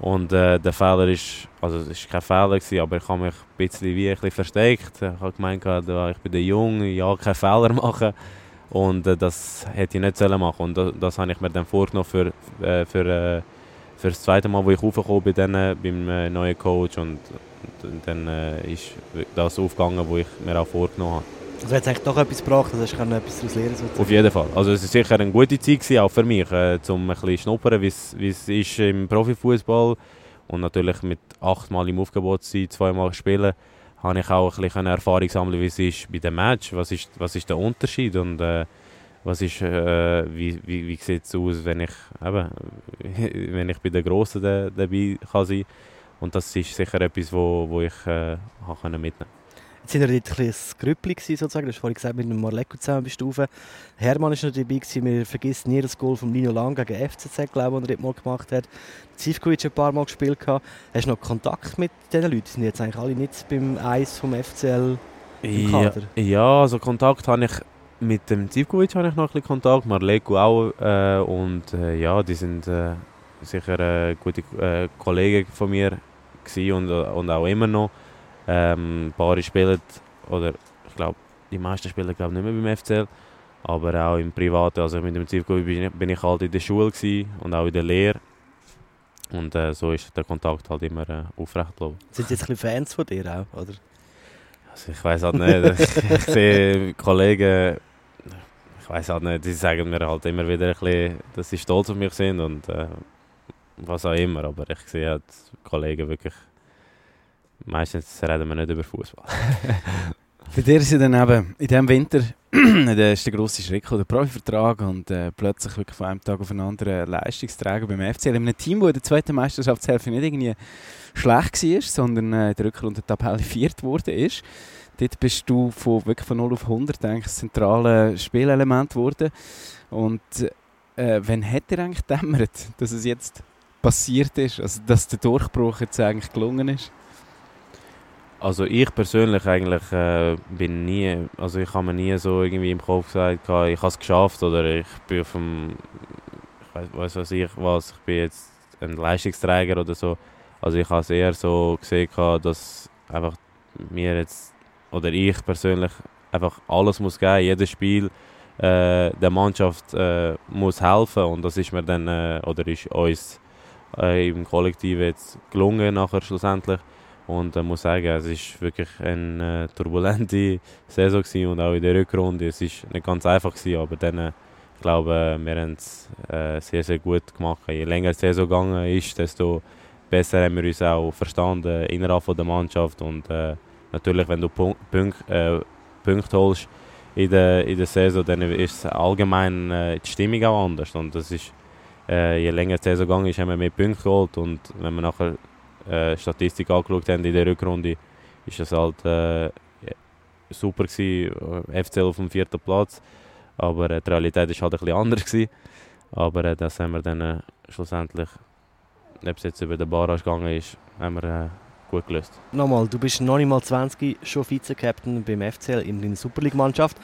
und äh, der Fehler ist, also es war kein Fehler, gewesen, aber ich habe mich ein bisschen wie ein bisschen versteckt. Ich habe gemeint, ich bin der Jung, ja, keinen Fehler machen. Und äh, das hätte ich nicht sollen machen Und das, das habe ich mir dann vorgenommen für, äh, für, äh, für das zweite Mal, wo ich raufgekommen bin dann, äh, beim äh, neuen Coach. Und Und dann ist das aufgegangen, was ich mir auch vorgenommen habe. Also hat es eigentlich doch etwas gebracht, also hast du etwas daraus lernen sozusagen. Auf jeden Fall. Also es war sicher eine gute Zeit, gewesen, auch für mich, äh, um ein bisschen schnuppern, wie es ist im Profifußball und natürlich mit achtmal im Aufgebot sein, zweimal spielen, habe ich auch ein bisschen Erfahrung sammeln, wie es ist bei dem Match, was ist, was ist der Unterschied und äh, was ist, äh, wie, wie, wie sieht es aus, wenn ich, eben, [laughs] wenn ich bei den Grossen da, dabei kann sein Und das ist sicher etwas, wo, wo ich äh, mitnehmen konnte. Jetzt sind wir dort ein Grüppli sozusagen. Du hast vorhin gesagt, mit dem Marleko zusammen bist du Hermann war noch dabei. Gewesen. Wir vergessen nie das Goal von Nino Lang gegen FCZ, glaube ich, das er dort mal gemacht hat. Zivkovic ein paar Mal gespielt. Gehabt. Hast du noch Kontakt mit diesen Leuten? Die sind jetzt eigentlich alle nicht beim Eis vom FCL im Kader? Ja, ja also Kontakt habe ich mit dem Zivkovic habe ich noch ein bisschen Kontakt, Marleko auch. Äh, und äh, ja, die sind äh, sicher äh, gute äh, Kollegen von mir und, und auch immer noch. Ähm, ein paar spielen, oder ich glaube, die meisten spielen glaube nicht mehr beim FCL, aber auch im Privaten. Also mit dem Zivkovic bin, ich, halt in der Schule und auch in der Lehre. Und äh, so ist der Kontakt halt immer äh, aufrecht geblieben. Sind jetzt ein bisschen Fans von dir auch, oder? Also ich weiß halt nicht. ich, [laughs] ich sehe Kollegen, ich weiß halt nicht, die sagen mir halt immer wieder ein bisschen, dass sie stolz auf mich sind und äh, was auch immer. Aber ich sehe halt Kollegen wirklich meistens reden wir nicht über Fußball. [laughs] Bei dir ist ja dann eben in diesem Winter [clears throat] der ist grosse Schritt, der Profivertrag und äh, plötzlich wirklich von einem Tag auf den anderen Leistungsträger beim FCL. In einem Team, das in der zweiten Meisterschaftshälfte nicht irgendwie schlecht war, sondern äh, in der Rückrunde Tabelle viert wurde ist. Dort bist du von, wirklich von 0 auf 100 eigentlich das zentrale Spielelement geworden. Und äh, wann hat dir eigentlich dämmert, dass es jetzt passiert ist, also dass der Durchbruch jetzt eigentlich gelungen ist? Also ich persönlich eigentlich äh, bin nie, also ich habe mir nie so irgendwie im Kopf gesagt, ich habe es geschafft oder ich bin vom, ich weiß, weiß was ich was, ich bin jetzt ein Leistungsträger oder so. Also ich habe es eher so gesehen, dass einfach mir jetzt, oder ich persönlich, einfach alles muss geben, jedes Spiel äh, der Mannschaft äh, muss helfen und das ist mir dann, äh, oder ist uns äh, im Kollektiv jetzt gelungen nachher schlussendlich. Und ich muss sagen, es war wirklich eine äh, turbulente [laughs] Saison gewesen und auch in der Rückrunde. Es war nicht ganz einfach, gewesen, aber dann, äh, ich glaube, wir haben es äh, sehr, sehr gut gemacht. Je länger die Saison gegangen ist, desto besser haben wir uns auch verstanden innerhalb der Mannschaft. Und äh, natürlich, wenn du Punk Punk äh, Punkte holst in der, in der Saison, dann ist allgemein äh, die Stimmung auch anders. Und das ist, je länger die Saison gegangen ist, haben wir mehr Punkte geholt. Und wenn wir nachher äh, Statistik angeschaut haben in der Rückrunde, ist es halt äh, super gewesen, äh, FCL auf dem vierten Platz. Aber äh, die Realität war halt ein bisschen anders. Gewesen. Aber äh, das haben wir dann schlussendlich, ob es jetzt über den Barrage gegangen ist, haben wir gut gelöst. Nochmal, du bist noch nicht mal 20, schon Vize-Captain beim FCL in der Superleague-Mannschaft.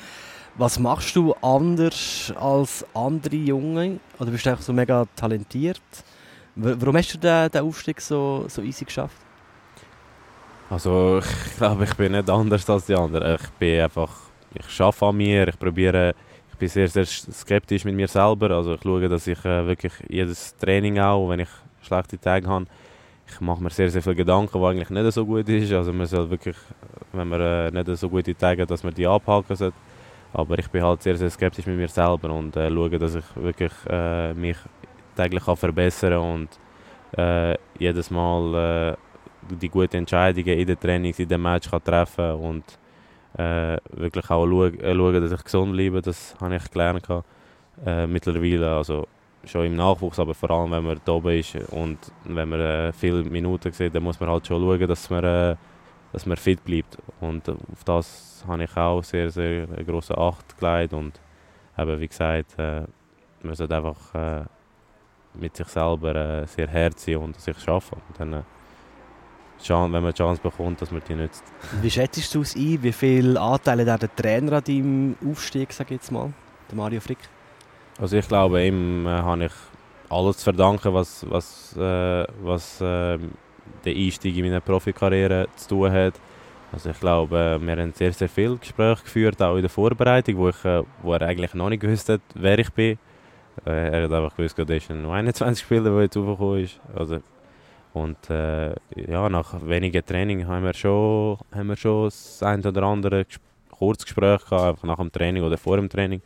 Was machst du anders als andere Junge? Oder bist du einfach so mega talentiert? Warum hast du den, den Aufstieg so, so easy geschafft? Also ich glaube, ich bin nicht anders als die anderen. Ich bin einfach, ich arbeite an mir, ich probiere, ich bin sehr, sehr skeptisch mit mir selber. Also ich schaue, dass ich äh, wirklich jedes Training auch, wenn ich schlechte Tage habe, ich mache mir sehr, sehr viele Gedanken, was eigentlich nicht so gut ist. Also man soll wirklich, wenn man äh, nicht so gute Tage hat, dass man die abhaken sollte. Aber ich bin halt sehr, sehr skeptisch mit mir selber und äh, schaue, dass ich wirklich äh, mich täglich kann verbessern und äh, jedes Mal äh, die guten Entscheidungen in den Trainings, in den Match kann treffen und äh, wirklich auch schauen, äh, dass ich gesund bleibe. Das habe ich gelernt äh, mittlerweile. Also schon im Nachwuchs, aber vor allem, wenn man da oben ist und wenn man äh, viele Minuten sieht, dann muss man halt schon schauen, dass man, dass man fit bleibt. Und auf das habe ich auch sehr, sehr große Acht gelegt und eben, wie gesagt, man sollte einfach mit sich selber äh, sehr hart sein und sich schaffen. Und dann, äh, wenn man die Chance bekommt, dass man die nützt. Wie schätzt du es ein? Wie viele Anteile hat der Trainer an deinem Aufstieg, sag ich jetzt mal, der Mario Frick? Also ich glaube, ihm äh, habe ich alles zu verdanken, was, was, äh, was äh, der Einstieg in meine Profikarriere zu tun hat. Also ich glaube, wir haben sehr, sehr viele Gespräche geführt, auch in der Vorbereitung, wo, ich, äh, wo er eigentlich noch nicht gewusst hat, wer ich bin. Äh, er hat einfach gewusst, dass er noch 21 Spieler, der jetzt aufgekommen ist. Also, Und äh, ja, nach wenigen Training haben wir schon, haben wir schon das ein oder andere ges Kurzgespräch gehabt, einfach nach dem Training oder vor dem Training.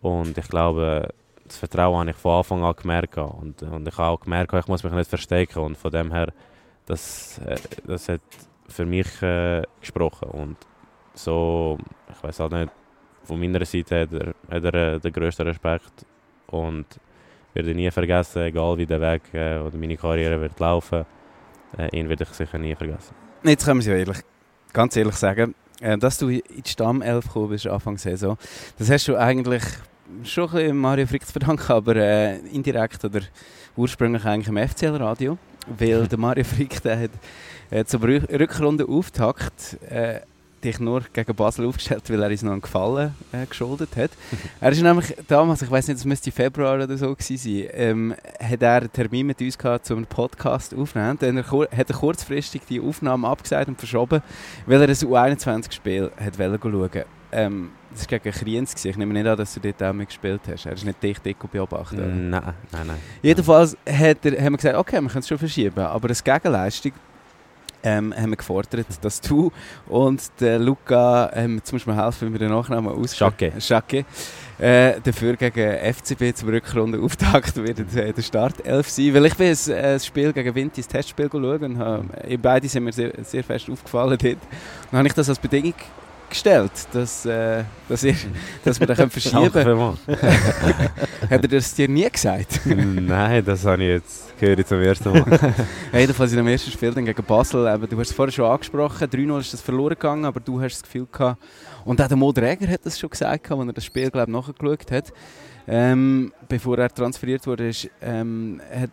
Und ich glaube, das Vertrauen habe ich von Anfang an gemerkt. Und, und ich habe auch gemerkt, ich muss mich nicht verstecken. Und von dem her, das, äh, das hat für mich äh, gesprochen. Und so, ich weiß auch nicht, von meiner Seite hat er, hat er äh, den grössten Respekt. Und werde nie vergessen, egal wie der Weg äh, oder meine Karriere wird laufen, äh, ihn werde ich sicher nie vergessen. Jetzt können wir es ehrlich, ganz ehrlich sagen, äh, dass du in die Stammelf gekommen bist Anfang Saison, das hast du eigentlich schon ein bisschen Mario Frick zu verdanken, aber äh, indirekt oder ursprünglich eigentlich im FCL-Radio, weil der Mario Frick der hat äh, zum Rückrunde-Auftakt äh, dich nur gegen Basel aufgestellt, weil er uns noch einen Gefallen äh, geschuldet hat. [laughs] er ist nämlich damals, ich weiß nicht, es müsste Februar oder so gewesen sein, ähm, hat er einen Termin mit uns gehabt, um einen Podcast aufzunehmen. Dann er, hat er kurzfristig die Aufnahme abgesagt und verschoben, weil er ein U21-Spiel schauen ähm, das war gegen Kriens. Ich nehme nicht an, dass du dort auch mitgespielt hast. Er ist nicht dich dick beobachtet. Nein, nein, nein. Jedenfalls hat er, haben wir gesagt, okay, wir können es schon verschieben. Aber als Gegenleistung ähm, haben wir gefordert, dass du und der Luca, ähm, jetzt musst du mir helfen, wie wir den Nachnamen aussprechen. Schacke. Äh, dafür gegen FCB zum Rückrundenauftakt wird äh, der Start 11 sein. Weil ich bin ein, ein Spiel gegen Vinti, das Testspiel schauen und habe, beide sind mir sehr, sehr fest aufgefallen dort. Dann habe ich das als Bedingung gestellt, dass, äh, dass, ihr, [laughs] dass wir das verschieben können. [laughs] Hat er das dir nie gesagt? [laughs] Nein, das habe ich jetzt gehört zum ersten Mal. Jedenfalls in dem ersten Spiel dann gegen Basel, eben, du hast es vorher schon angesprochen, 3-0 ist das verloren gegangen, aber du hast das Gefühl gehabt, und auch der Mo Dräger hat das schon gesagt, als er das Spiel glaube nachgeschaut hat, ähm, bevor er transferiert wurde, ist, ähm, hat,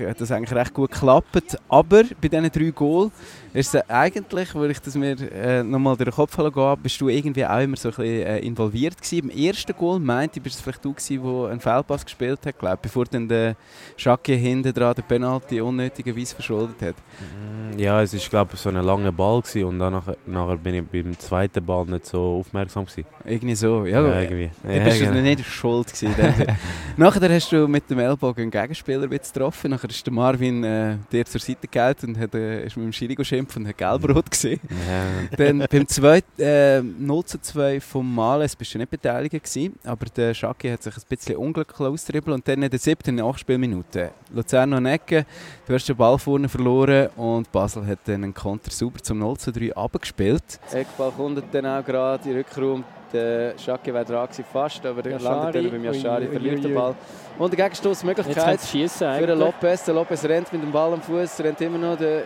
hat das eigentlich recht gut geklappt. Aber bei diesen drei Goals ist es eigentlich, wo ich das mir äh, nochmal durch den Kopf gehen bist du irgendwie auch immer so ein bisschen äh, involviert gewesen. Im ersten Goal meinte ich, bist es vielleicht du gewesen, der einen Fehlpass gespielt hat, glaub, bevor dann der Schacke hinten dran den Penalty unnötigerweise verschuldet hat. Mm, ja, es war glaube ich so ein langer Ball gewesen und dann nachher, bin ich beim zweiten Ball nicht so aufmerksam gewesen. Irgendwie so, ja. ja irgendwie. Ja, ja, bist genau. nicht schuld gewesen. [laughs] nachher hast du mit dem Ellbogen einen Gegenspieler getroffen, nachher ist der Marvin äh, dir zur Seite gehalten und hat, äh, ist mit dem Schiri geschimpft und Gelbrot [laughs] gesehen. Ja. Dann beim 2, äh, 0 zu 2 vom Males bist du nicht beteiligt gewesen, aber der Schaki hat sich ein bisschen unglücklich ausdribbelt und dann in der siebten Nachspielminute Luzern eine Ecke, du hast den Ball vorne verloren und Basel hat dann einen Konter super zum 0 zu 3 abgespielt. Eckball kommt dann auch gerade in Rückraum der Schacke wäre dran gewesen, fast, aber er landet dann beim Yashari, verliert den Ball. Und eine Gegenstoßmöglichkeit für den Lopez. Der Lopez rennt mit dem Ball am Fuß, rennt immer noch. Der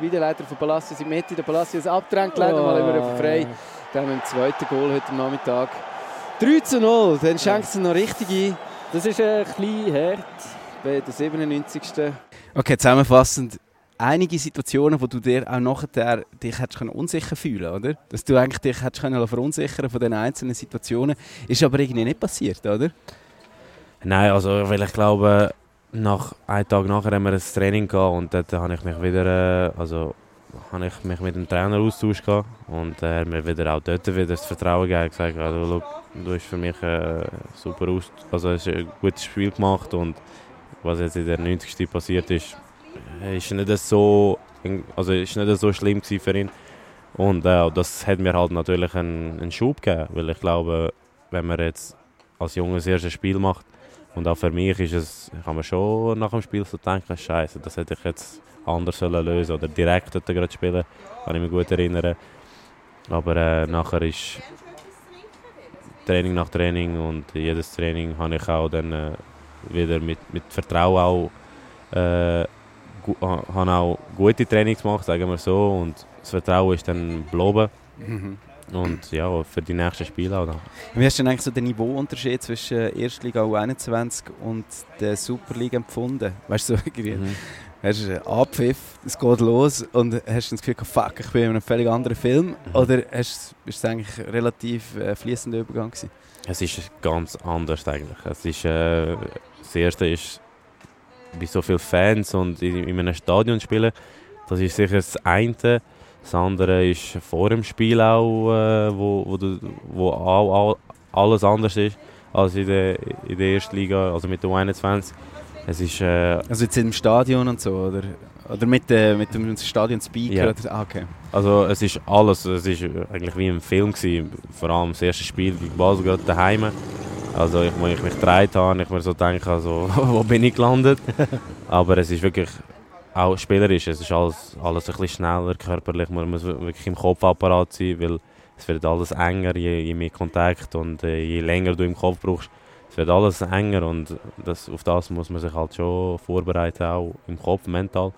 Wiederleiter von Palacios in die Mitte. Der Palacios abdrängt, leider oh. mal über frei. Dann mit dem zweiten Goal heute Nachmittag. 3 zu 0, dann schenkt es noch richtig ein. Das ist ein bisschen hart. Bei der 97. Okay, zusammenfassend einige Situationen, wo du dir auch nachher dich hättest unsicher fühlen oder? Dass du eigentlich dich hättest können verunsichern von den einzelnen Situationen. Ist aber irgendwie nicht passiert, oder? Nein, also weil ich glaube, nach einem Tag nachher haben wir ein Training gehabt und dort habe ich mich wieder, äh, also habe ich mich mit dem Trainer austauscht und er hat mir wieder auch dort wieder das Vertrauen gegeben, gesagt, also, look, du hast für mich äh, super aus, also hast ein gutes Spiel gemacht und was jetzt in der 90. passiert ist, ist nicht so, also ist nicht so schlimm für ihn. Und äh, das hat mir halt natürlich einen, einen Schub gegeben, weil ich glaube, wenn man jetzt als das erste Spiel macht und auch für mich ist es, kann man schon nach dem Spiel so denken, Scheiße, das hätte ich jetzt anders sollen lösen oder direkt dort gerade spielen, kann ich mich gut erinnern. Aber äh, nachher ist Training nach Training und jedes Training habe ich auch dann äh, wieder mit, mit Vertrauen auch äh, habe auch gute Trainings gemacht, sagen wir so. Und das Vertrauen ist dann geblieben. Mhm. Und ja, für die nächsten Spiele auch. Dann. Wie hast du denn eigentlich so den Niveauunterschied zwischen Erstliga U21 und der Superliga empfunden? Weißt du, so irgendwie, mhm. hast du einen Abpfiff, es geht los und hast du das Gefühl, fuck, ich bin in einem völlig anderen Film? Mhm. Oder hast, ist es eigentlich relativ äh, fließender Übergang gewesen? Es ist ganz anders eigentlich. Es ist, äh, das erste ist bei so vielen Fans und in, in einem Stadion spielen, das ist sicher das eine. Das andere ist vor dem Spiel auch, äh, wo, wo, du, wo auch, auch alles anders ist als in der, in der ersten Liga, also mit der U21. es ist... Äh, also jetzt im Stadion und so, oder? Oder mit, äh, mit dem Stadion-Speaker? Oder? Ah, okay. Also es ist alles, es ist eigentlich wie im Film gewesen. Vor allem das erste Spiel gegen Basel gerade daheim. Also ich, als ich mich gedreht habe, ich mir so denke, also, [laughs] wo bin ich gelandet? [laughs] Aber es ist wirklich auch spielerisch, es ist alles, alles ein bisschen schneller, körperlich, man muss wirklich im Kopfapparat sein, weil es wird alles enger, je, je mehr Kontakt und äh, je länger du im Kopf brauchst, es wird alles enger und das, auf das muss man sich halt schon vorbereiten, auch im Kopf, mental.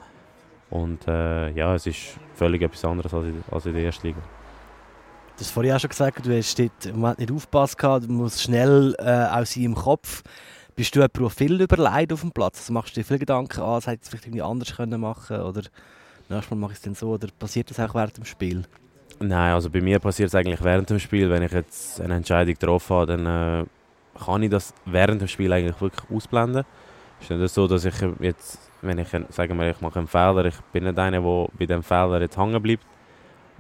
Und äh, ja, es ist völlig etwas anderes als in, als in der ersten Liga. Du hast vorhin auch schon gesagt, du hast dort im Moment nicht aufgepasst, du musst schnell äh, auch sein im Kopf. Bist du jemand, viel überlegt auf dem Platz? Also machst du dir viele Gedanken, ah, das hätte ich vielleicht irgendwie anders können machen oder nächstes Mal mache ich es dann so oder passiert das auch während dem Spiel? Nein, also bei mir passiert es eigentlich während dem Spiel. Wenn ich jetzt eine Entscheidung getroffen habe, dann äh, kann ich das während dem Spiel eigentlich wirklich ausblenden. Es ist nicht so, dass ich jetzt, wenn ich, sagen wir, ich mache einen Fehler, ich bin nicht einer, der bei dem Fehler jetzt hängen bleibt.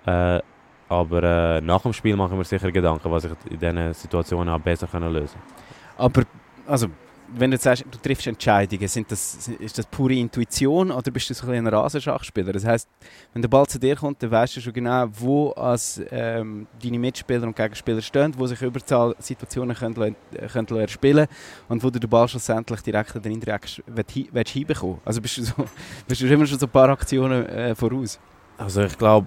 Äh, aber äh, nach dem Spiel mache ich mir sicher Gedanken, was ich in diesen Situationen auch besser können lösen. Aber, also, wenn du sagst, du triffst Entscheidungen, sind das, ist das pure Intuition oder bist du so ein, ein Rasenschachspieler? Das heißt, wenn der Ball zu dir kommt, dann weißt du schon genau, wo als, ähm, deine Mitspieler und Gegenspieler stehen, wo sich Überzahlsituationen können, können erspielen und wo du den Ball schlussendlich direkt oder indirekt willst, hinbekommen Also bist du, so, [laughs] bist du immer schon so ein paar Aktionen äh, voraus? Also ich glaube,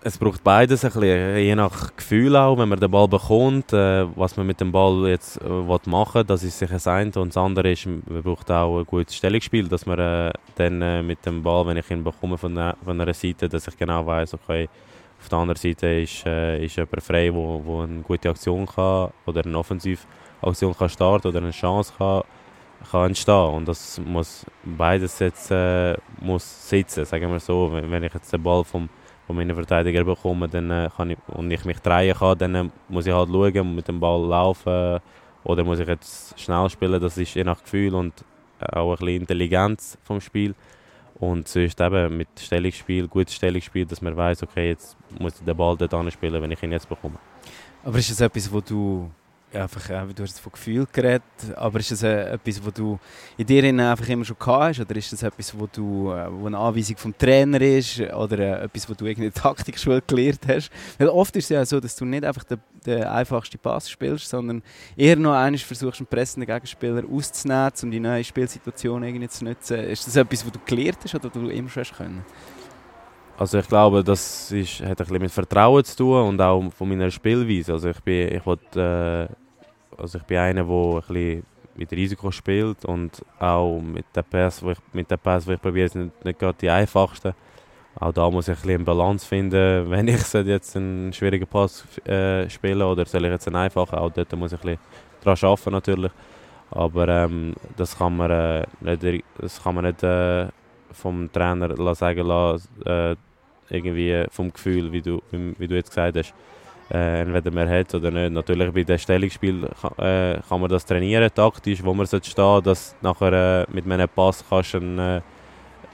es braucht beides ein bisschen, je nach Gefühl auch, wenn man den Ball bekommt, äh, was man mit dem Ball jetzt äh, machen will, das ist sicher das eine. Und das andere ist, man braucht auch ein gutes Stellungsspiel, dass man äh, dann äh, mit dem Ball, wenn ich ihn bekomme von, der, von einer Seite, dass ich genau weiß, okay, auf der anderen Seite ist, äh, ist jemand frei, wo, wo eine gute Aktion kann oder eine Offensivaktion kann starten oder eine Chance kann, kann entstehen. Und das muss beides jetzt äh, muss sitzen, sagen wir so. Wenn, wenn ich jetzt den Ball vom von meinen Verteidiger bekomme dann, äh, kann ich, und ich mich drehen kann, dann äh, muss ich halt schauen, mit dem Ball laufen oder muss ich jetzt schnell spielen, das ist je nach Gefühl und auch ein bisschen Intelligenz vom Spiel. Und sonst eben mit Stellungsspiel, gutes Stellungsspiel, dass man weiß, okay, jetzt muss ich den Ball dort spielen, wenn ich ihn jetzt bekomme. Aber ist das etwas, wo du einfach, äh, du hast von Gefühl geredet, aber ist das äh, etwas, was du in dir einfach immer schon hast, oder ist das etwas, wo du, äh, wo eine Anweisung vom Trainer ist, oder etwas, wo du irgendeine [laughs] Taktikschule gelernt hast? Weil oft ist es ja so, dass du nicht einfach den, den einfachsten Pass spielst, sondern eher noch einmal versuchst, einen pressenden Gegenspieler auszunehmen, um die neue Spielsituation irgendwie zu nutzen. Ist das etwas, was du gelernt hast, oder du immer schon hast können? Also ich glaube, das ist, hat ein bisschen mit Vertrauen zu tun und auch von meiner Spielweise. Also ich bin, ich will, äh, also ich bin einer, der ein bisschen mit Risiko spielt und auch mit den Pass, wo ich, mit den Pass, die ich probiere, sind nicht, nicht gerade die einfachsten. Auch da muss ich ein bisschen eine Balance finden, [laughs] wenn ich jetzt einen schwierigen Pass äh, spiele oder soll ich jetzt einen einfachen. Auch dort muss ich ein bisschen daran arbeiten natürlich. Aber ähm, das kann man äh, nicht, das kann man nicht äh, vom Trainer sagen lassen, äh, irgendwie vom Gefühl, wie du, wie, du jetzt gesagt hast, äh, entweder man hat oder nicht. Natürlich bei dem Stellungsspiel kann, äh, kann man das trainieren, taktisch, wo man sollte stehen, dass nachher äh, mit einem Pass kannst einen,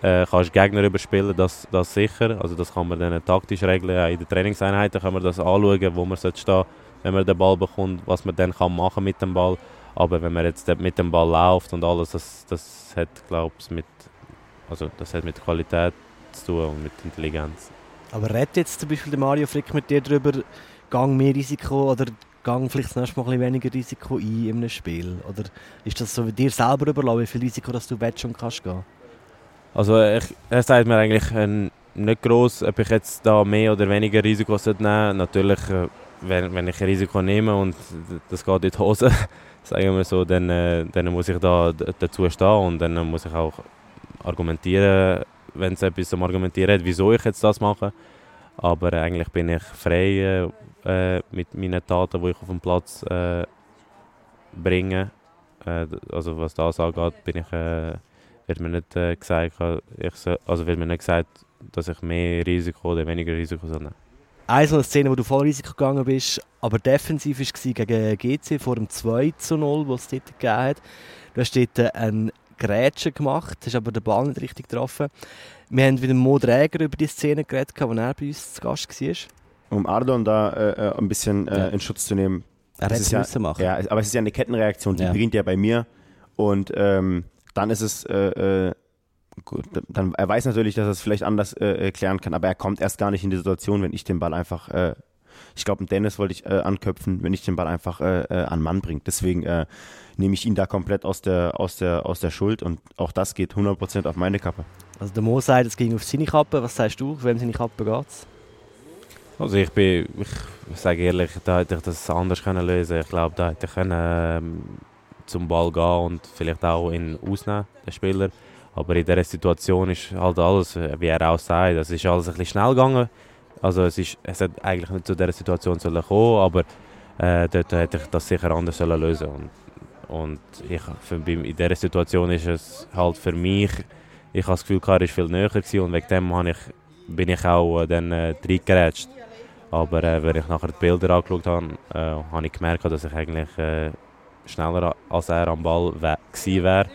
äh, kannst Gegner überspielen, das, das sicher. Also das kann man dann taktisch regeln. in den Trainingseinheiten kann man das anschauen, wo man sollte stehen, wenn man den Ball bekommt, was man dann kann machen mit dem Ball. Aber wenn man jetzt mit dem Ball läuft und alles, das, das hat, glaube ich, mit, also mit Qualität zu tun und mit Intelligenz. Aber redet jetzt zum Beispiel der Mario Frick mit dir darüber, gang mehr Risiko oder gang vielleicht das nächste Mal ein weniger Risiko ein in einem Spiel? Oder ist das so wie dir selber überlassen, wie viel Risiko dass du willst und kannst gehen? Also ich, er sagt mir eigentlich äh, nicht groß, ob ich jetzt da mehr oder weniger Risiko nehmen sollte. Natürlich, äh, wenn, wenn ich ein Risiko nehme und das geht in die Hose, [laughs] sagen wir so, dann, äh, dann muss ich da dazu stehen und dann muss ich auch argumentieren, wenn es etwas zum Argumentieren hat, wieso ich jetzt das mache. Aber eigentlich bin ich frei äh, mit meinen Taten, die ich auf dem Platz äh, bringe. Äh, also was das angeht, bin ich, äh, wird mir nicht äh, gesagt, ich so, also wird mir nicht gesagt, dass ich mehr Risiko oder weniger Risiko soll nehmen. Eine Szene, wo du voll Risiko gegangen bist, aber defensiv war gegen GC vor dem 2 zu 0, das es dort gegeben hat. Du hast dort äh, einen Grätsche gemacht, hast aber den Ball nicht richtig getroffen. Wir haben mit dem Mo Dräger über die Szene geredet, als er bei uns zu Gast war. Um Ardon da äh, äh ein bisschen äh, in Schutz zu nehmen. Er hätte es ja, machen. Ja, aber es ist ja eine Kettenreaktion, die ja. beginnt ja bei mir. Und ähm, dann ist es äh, äh, gut. Dann er weiß natürlich, dass er es vielleicht anders äh, klären kann, aber er kommt erst gar nicht in die Situation, wenn ich den Ball einfach äh, ich glaube, Dennis wollte ich äh, anköpfen, wenn ich den Ball einfach äh, äh, an Mann bringe. Deswegen äh, nehme ich ihn da komplett aus der, aus, der, aus der Schuld und auch das geht 100% auf meine Kappe. Also der Mo sagt, es ging auf seine Kappe. Was sagst du, wem seine Kappe geht Also ich bin, ich sage ehrlich, da hätte ich das anders können lösen. Ich glaube, da hätte ich können, ähm, zum Ball gehen und vielleicht auch ihn ausnehmen, den Spieler. Aber in dieser Situation ist halt alles, wie er auch sagt, es ist alles ein bisschen schnell gegangen. Also es, ist, es hat eigentlich nicht zu dieser Situation sollen kommen, aber äh, dort hätte ich das sicher anders sollen lösen und, und ich, für, in dieser Situation ist es halt für mich, ich habe das Gefühl, er war viel näher gewesen und wegen dem ich, bin ich auch äh, dann äh, reingeratscht. Aber äh, wenn ich nachher die Bilder angeschaut habe, äh, habe ich gemerkt, dass ich eigentlich äh, schneller als er am Ball gewesen wäre.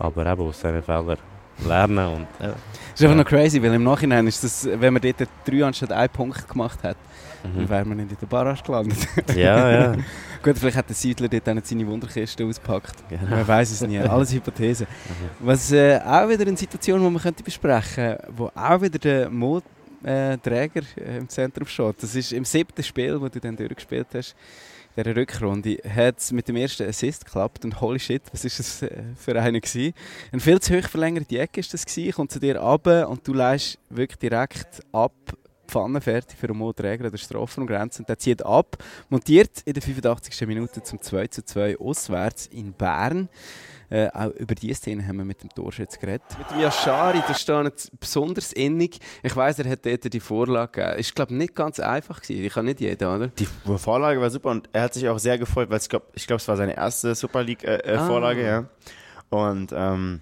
Aber eben aus diesen Fehlern lernen. Und, ja. Das ist einfach noch crazy, weil im Nachhinein ist das, wenn man dort drei anstatt einen Punkt gemacht hat, mhm. dann wäre man nicht in der Barrage gelandet. Ja, ja. [laughs] Gut, vielleicht hat der Siedler dort auch nicht seine Wunderkiste ausgepackt. Genau. Man weiß es nie. Alles Hypothese. Mhm. Was äh, auch wieder eine Situation, die man könnte besprechen könnte, wo auch wieder der Mod äh, äh, im Zentrum steht. Das ist im siebten Spiel, wo du dann durchgespielt hast dieser Rückrunde hat es mit dem ersten Assist geklappt und holy shit, was ist das äh, für einen? Eine viel zu hoch verlängerte Ecke ist das gewesen, kommt zu dir runter und du leist wirklich direkt ab, Pfanne fertig für einen Moträger an der Strafraumgrenze und der zieht ab, montiert in der 85. Minute zum 2 zu 2 auswärts in Bern. Äh, auch über diese Szene haben wir mit dem Torschütz geredet. Mit dem Yashari, da steht besonders innig. Ich weiss, er hat dort die Vorlage gegeben. Ist, glaube nicht ganz einfach gewesen. Ich kann nicht jeder, oder? Die Vorlage war super und er hat sich auch sehr gefreut, weil ich glaube, ich glaub, es war seine erste Super League-Vorlage, äh, äh, ah. ja. Und ähm,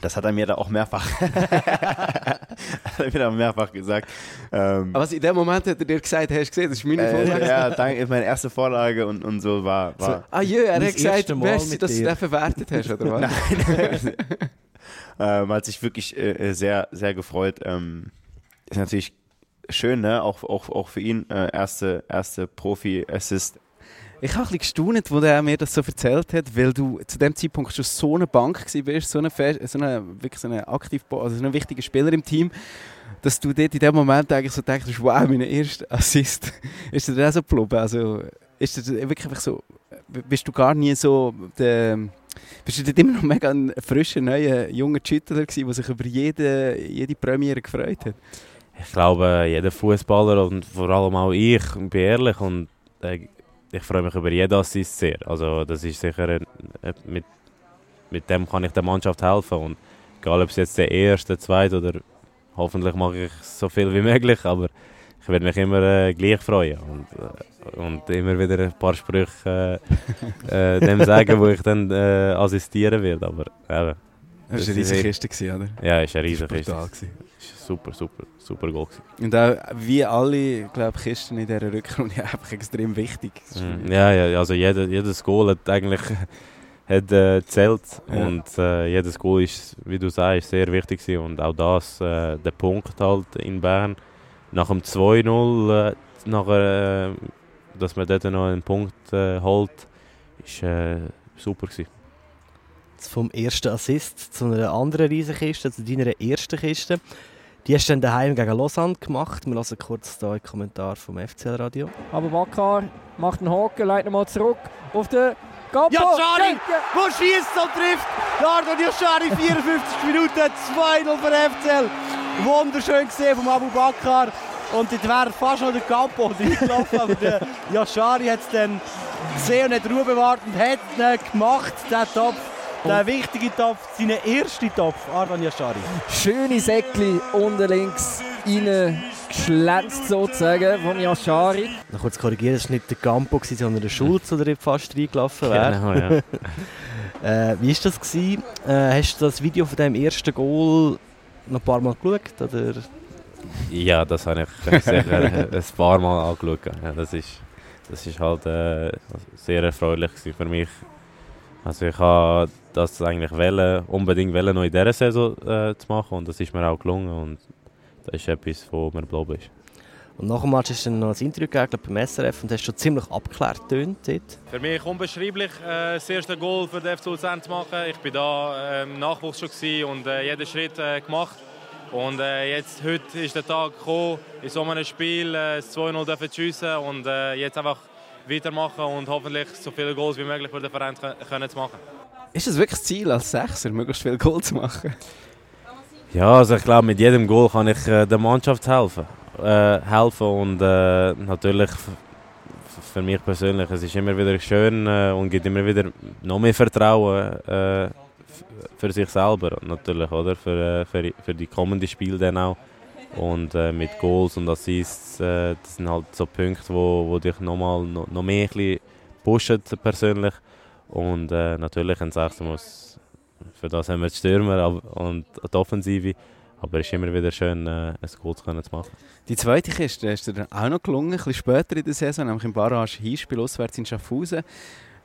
das hat er mir da auch mehrfach, [laughs] hat er mir da mehrfach gesagt. Ähm, Aber was in dem Moment hat er dir gesagt, hast du gesehen, das ist meine äh, Vorlage? Äh, ja, danke, meine erste Vorlage und, und so war. war so, ah jö, er hat gesagt, merci, dass du das verwertet hast, oder was? [laughs] Nein, [laughs] ähm, hat sich wirklich äh, sehr, sehr gefreut. Ähm, ist natürlich schön, ne? auch, auch, auch für ihn. Äh, erste, erste Profi-Assist ich habe ein bisschen gestaunt, als er mir das so erzählt hat, weil du zu dem Zeitpunkt schon so eine Bank warst, so eine, so eine, wirklich so eine, aktiv, also so ein wichtiger Spieler im Team, dass du dort in dem Moment eigentlich so denkst, wow, mein erster Assist. [laughs] ist dir das so geblieben? Also, ist das wirklich so, bist du gar nie so der, bist du dort immer noch mega ein frischer, neuer, junger Schüttler gewesen, der sich über jede, jede Premiere gefreut hat? Ich glaube, jeder Fußballer und vor allem auch ich, bin ehrlich und äh, ich freue mich über jeden Assist sehr. Also das ist sicher, ein, mit, mit dem kann ich der Mannschaft helfen und egal ob es jetzt der erste, zweite oder hoffentlich mache ich so viel wie möglich, aber ich werde mich immer äh, gleich freuen und, äh, und immer wieder ein paar Sprüche äh, äh dem [laughs] sagen, wo ich dann äh, assistieren werde, aber. Das war eine riesige Kiste, oder? Ja, war eine riesige Kiste super, super, super Goal. Gewesen. Und auch wie alle glaub, Kisten in dieser Rückrunde [laughs] einfach extrem wichtig. Mm, ja, ja, also jeder, jedes Goal hat eigentlich [laughs] hat, äh, zählt ja. und äh, jedes Goal ist, wie du sagst, sehr wichtig gewesen. und auch das, äh, der Punkt halt in Bern, nach dem 2-0, äh, nachher, äh, dass man dort noch einen Punkt äh, holt, ist äh, super gewesen. Vom ersten Assist zu einer anderen Riesenkiste, zu deiner ersten Kiste. Die hast du dann daheim gegen Lausanne gemacht. Wir hören kurz hier einen Kommentar vom FCL-Radio. Aber Bakar macht einen Haken, leitet nochmal zurück auf den Gampo. Yashari, wo schießt und trifft. Lardon Yashari, 54 Minuten, 2-0 für FCL. Wunderschön gesehen vom Abu Bakar. Und dort wäre fast noch der Campo [laughs] reingelaufen, aber der Yashari hat es dann gesehen und hat Ruhe bewahrt und hat ihn gemacht, den Topf. Der wichtige Topf, sein erster Topf, Arvan Yashari. Schöne Säckli unten links reingeschlänzt sozusagen von Yashari. Noch kurz korrigieren, es war nicht der Campo, sondern der Schulz, der fast reingelaufen wäre. Genau, ja. [laughs] äh, wie war das? Gewesen? Äh, hast du das Video von deinem ersten Goal noch ein paar Mal geschaut? Oder? Ja, das habe ich sicher [laughs] ein paar Mal angeschaut. Ja, das ist, das ist halt äh, sehr erfreulich für mich. Also ich habe das eigentlich wollen, unbedingt wollen, noch in dieser Saison äh, zu machen und das ist mir auch gelungen und das ist etwas, wo mir geblieben ist. Und nach dem Match hast du dann noch ein Interview gegeben beim SRF und hast schon ziemlich abgeklärt getönt dort. Für mich unbeschreiblich, äh, das erste Goal für den FC Luzern zu machen. Ich war da äh, im Nachwuchs schon und äh, jeden Schritt äh, gemacht. Und äh, jetzt, heute ist der Tag gekommen, in so einem Spiel äh, 2-0 zu schiessen und äh, jetzt einfach weitermachen und hoffentlich so viele Goals wie möglich für den Verein können zu machen. Ist es wirklich das Ziel, als Sechser möglichst viele Goals zu machen? Ja, also ich glaube, mit jedem Goal kann ich äh, der Mannschaft helfen. Äh, helfen und äh, natürlich für mich persönlich, es ist immer wieder schön äh, und gibt immer wieder noch mehr Vertrauen äh, für sich selber natürlich, oder? Für, äh, für, für die kommenden Spiele dann auch. Und äh, mit Goals und Assists, äh, das sind halt so Punkte, wo, wo dich nochmal noch, noch mehr ein pushen persönlich. Und äh, natürlich ein Sechser muss, für das haben wir die Stürmer und die Offensive. Aber es ist immer wieder schön, äh, ein Goal zu machen. Die zweite Kiste ist dir auch noch gelungen, ein bisschen später in der Saison, nämlich im Barrage Hinspiel auswärts in Schaffhausen.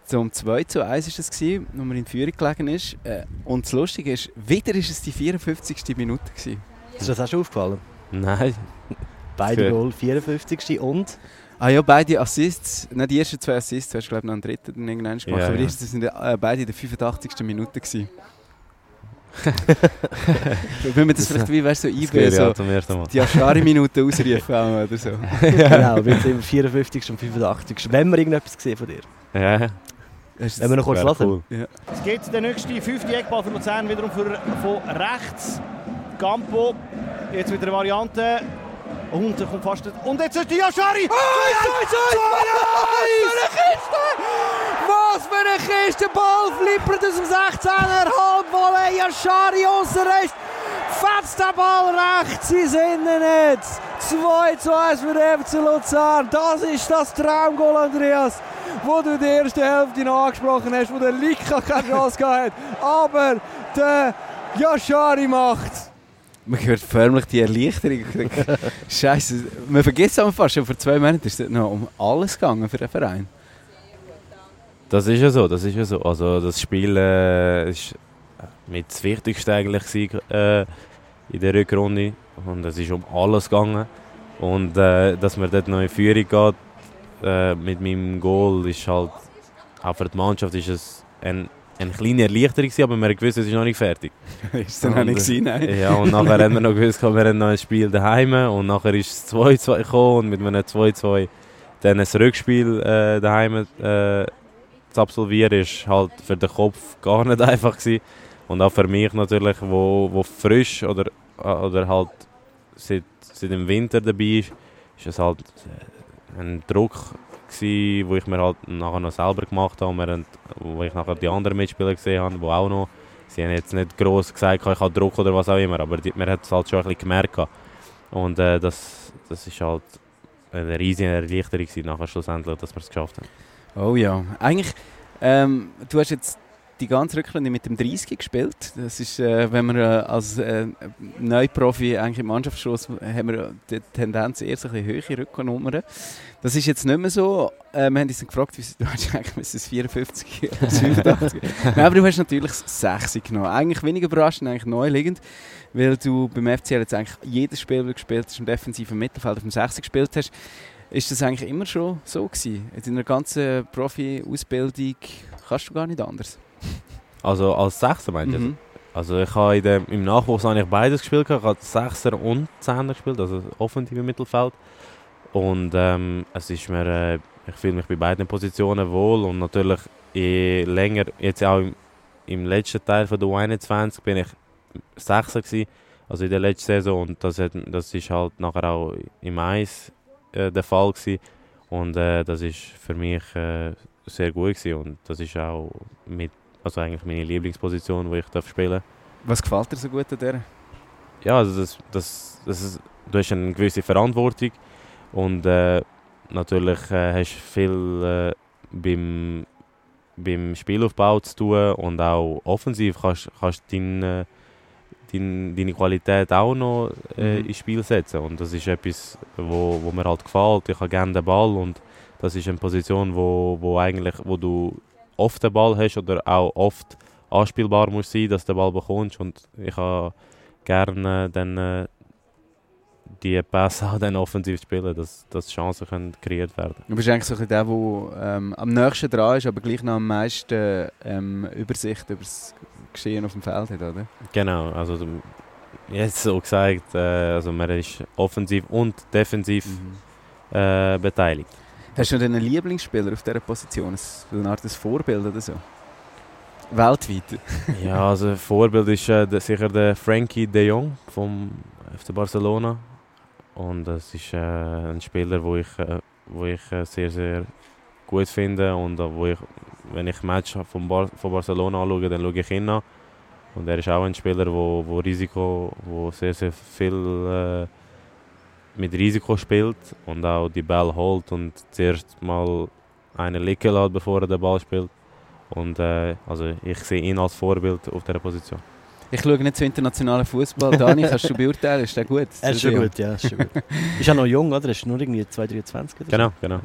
Zum 2 zu 1 war es, gewesen, wo man in Führung gelegen ist. Äh, und das Lustige ist, wieder war es die 54. Minute. Gewesen. Ist das auch schon aufgefallen? Nein. Beide Goal 54. und? Ah ja, beide Assists, nicht die ersten zwei Assists, du hast glaube ich noch einen dritten dann irgendwann gemacht, ja, aber die ja. ersten sind äh, beide in der 85. Minute gewesen. [laughs] Wenn man das, Das- vielleicht wie weißt, so auch so die Aschari-Minute ausrufen oder so. [laughs] genau, wir sind 54. und 85. Wenn wir irgendetwas gesehen von dir. Ja, Wenn wir noch kurz lassen. cool. Es geht der nächste fünfte Eckball für Luzern, wiederum für, von rechts. Campo, jetzt wieder eine Variante. Und er kommt fast. Und jetzt ist die Yashari! Oh, Was für eine Kiste! Ball flippert aus dem 16er, Halbvolley, Yashari Aussenrecht. Fetzt der Ball rechts ins Innennetz. 2 zu 1 für den FC Luzern. Das ist das Traumgoal, Andreas, wo du die erste Hälfte noch angesprochen hast, wo der Lika keine Chance gehabt hat. Aber der Yashari macht. Man hört förmlich die Erleichterung. [laughs] Scheiße, man vergisst es fast schon. Vor zwei Monaten ist es noch um alles gegangen für den Verein. Das ist ja so, das ist ja so. Also das Spiel äh, ist mit das Wichtigste eigentlich gewesen, äh, in der Rückrunde und es ist um alles gegangen und äh, dass man dort noch in Führung geht äh, mit meinem Goal ist halt auch für die Mannschaft ist es ein, eine kleine Erleichterung aber man hat gewusst, es ist noch nicht fertig. [laughs] ist es dann auch nicht gewesen, nein. Ja, und nachher haben wir noch gewusst, wir haben noch ein Spiel daheim und nachher ist es 2-2 gekommen und mit einem 2-2 dann ein Rückspiel äh, daheim äh, zu absolvieren, ist halt für den Kopf gar nicht [laughs] einfach gewesen. Und auch für mich natürlich, wo, wo frisch oder, oder halt seit, seit dem Winter dabei ist, ist es halt äh, ein Druck gewesen, wo ich mir halt nachher noch selber gemacht habe, und wo ich nachher die anderen Mitspieler gesehen habe, die auch noch Sie haben jetzt nicht gross gesagt, ich habe Druck oder was auch immer, aber die, man hat es halt schon ein bisschen gemerkt. Und äh, das, das ist halt eine riesige Erleichterung nachher schlussendlich, dass wir es geschafft haben. Oh ja, eigentlich, ähm, du hast jetzt die ganze Rückrunde mit dem 30 gespielt. Das ist, äh, wenn man äh, als äh, Neuprofi eigentlich im Mannschaftsschluss haben wir die Tendenz eher so ein bisschen höhere Rückennummern. Das ist jetzt nicht mehr so. Äh, wir haben uns gefragt, wie du hast eigentlich müssen es 54 oder 85. Nein, aber du hast natürlich das 6 genommen. Eigentlich weniger überraschend, eigentlich neu liegend, weil du beim FCL jetzt eigentlich jedes Spiel, das du gespielt hast, im defensiven Mittelfeld auf dem 6 gespielt hast. Ist das eigentlich immer schon so gewesen? In deiner ganzen Profi-Ausbildung kannst du gar nicht anders? Also als Sechser meinst du? Mhm. Also ich habe in dem, im Nachwuchs habe ich beides gespielt, ich habe Sechser und Zehner gespielt, also offensive Mittelfeld. Und ähm, es ist mir, äh, ich fühle mich bei beiden Positionen wohl und natürlich je länger, jetzt auch im, im letzten Teil von der U21 bin ich Sechser gewesen, also in der letzten Saison und das, hat, das ist halt nachher auch im Eis äh, der Fall gewesen. und äh, das ist für mich äh, sehr gut gewesen und das ist auch mit, also eigentlich meine Lieblingsposition, wo ich darf spielen. Was gefällt dir so gut an der? Ja, also das, das, das ist, du hast eine gewisse Verantwortung und äh, natürlich äh, hast du viel äh, beim, beim Spielaufbau zu tun und auch offensiv kannst kannst dein, äh, dein, deine Qualität auch noch äh, Mhm. ins Spiel setzen und das ist etwas, wo, wo mir halt gefällt. Ich habe gerne den Ball und das ist eine Position, wo, wo, eigentlich, wo du oft den Ball hast oder auch oft anspielbar musst sein, dass du den Ball bekommst und ich habe gerne dann äh, die Pässe auch dann offensiv spielen, dass, dass Chancen können kreiert werden Du bist eigentlich so ein der, der ähm, am nächsten dran ist, aber gleich noch am meisten ähm, Übersicht über das Geschehen auf dem Feld hat, oder? Genau, also jetzt so gesagt, äh, also man ist offensiv und defensiv äh, beteiligt. Hast du noch einen Lieblingsspieler auf dieser Position? Ein- Eine Art ein Vorbild oder so? Weltweit? [laughs] ja, also Vorbild ist äh, sicher der Frankie de Jong vom FC Barcelona. Und das ist äh, ein Spieler, wo ich, äh, wo ich äh, sehr, sehr gut finde. Und äh, wo ich, wenn ich Match von, Bar von Barcelona anschaue, dann schaue ich ihn an. Und er ist auch ein Spieler, wo, wo Risiko, wo sehr, sehr viel äh, mit Risiko spielt und auch die Ball holt und zuerst mal einen liegen lässt, bevor er den Ball spielt. Und äh, also ich sehe ihn als Vorbild auf dieser Position. Ich schaue nicht zu internationalen Fußball. [laughs] Dani, kannst du beurteilen? Ist der gut? Er ist schon gut, ja. Ist, schon gut. [laughs] ist ja noch jung, oder? Er ist nur irgendwie 223 oder Genau, genau.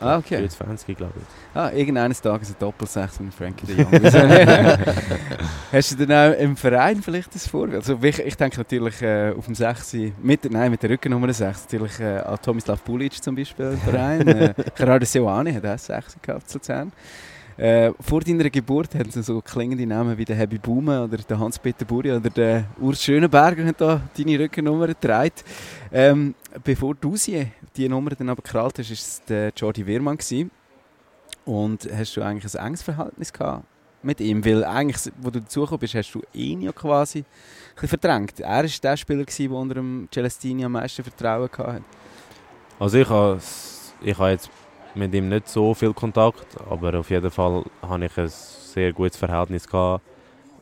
Ah, okay. 23, glaube ich. Ah, irgendeines Tages ein Doppelsechs mit Frankie de Jong. Nicht? [laughs] [laughs] Hast du dann auch im Verein vielleicht das Vorbild? Also ich, ich denke natürlich äh, auf dem 6, mit, nein, mit der Rückennummer 6, natürlich äh, an Tomislav Bulic zum Beispiel im Verein. [laughs] äh, Gerardo Seoane hat auch 6 gehabt zu Luzern. Äh, vor deiner Geburt haben sie so klingende Namen wie der Hebi Baume oder der Hans-Peter Buri oder der Urs Schönenberger haben da deine Rückennummer getragen. Ähm, bevor du sie, die Nummer dann aber gekrallt hast, war es der Jordi Wehrmann. Gewesen. Und hast du eigentlich ein enges Verhältnis gehabt mit ihm? Weil eigentlich, wo du dazugekommen bist, hast du ihn ja quasi verdrängt. Er war der Spieler, der unter dem Celestini am meisten Vertrauen hatte. Also ich habe ich jetzt mit ihm nicht so viel Kontakt, aber auf jeden Fall habe ich ein sehr gutes Verhältnis gehabt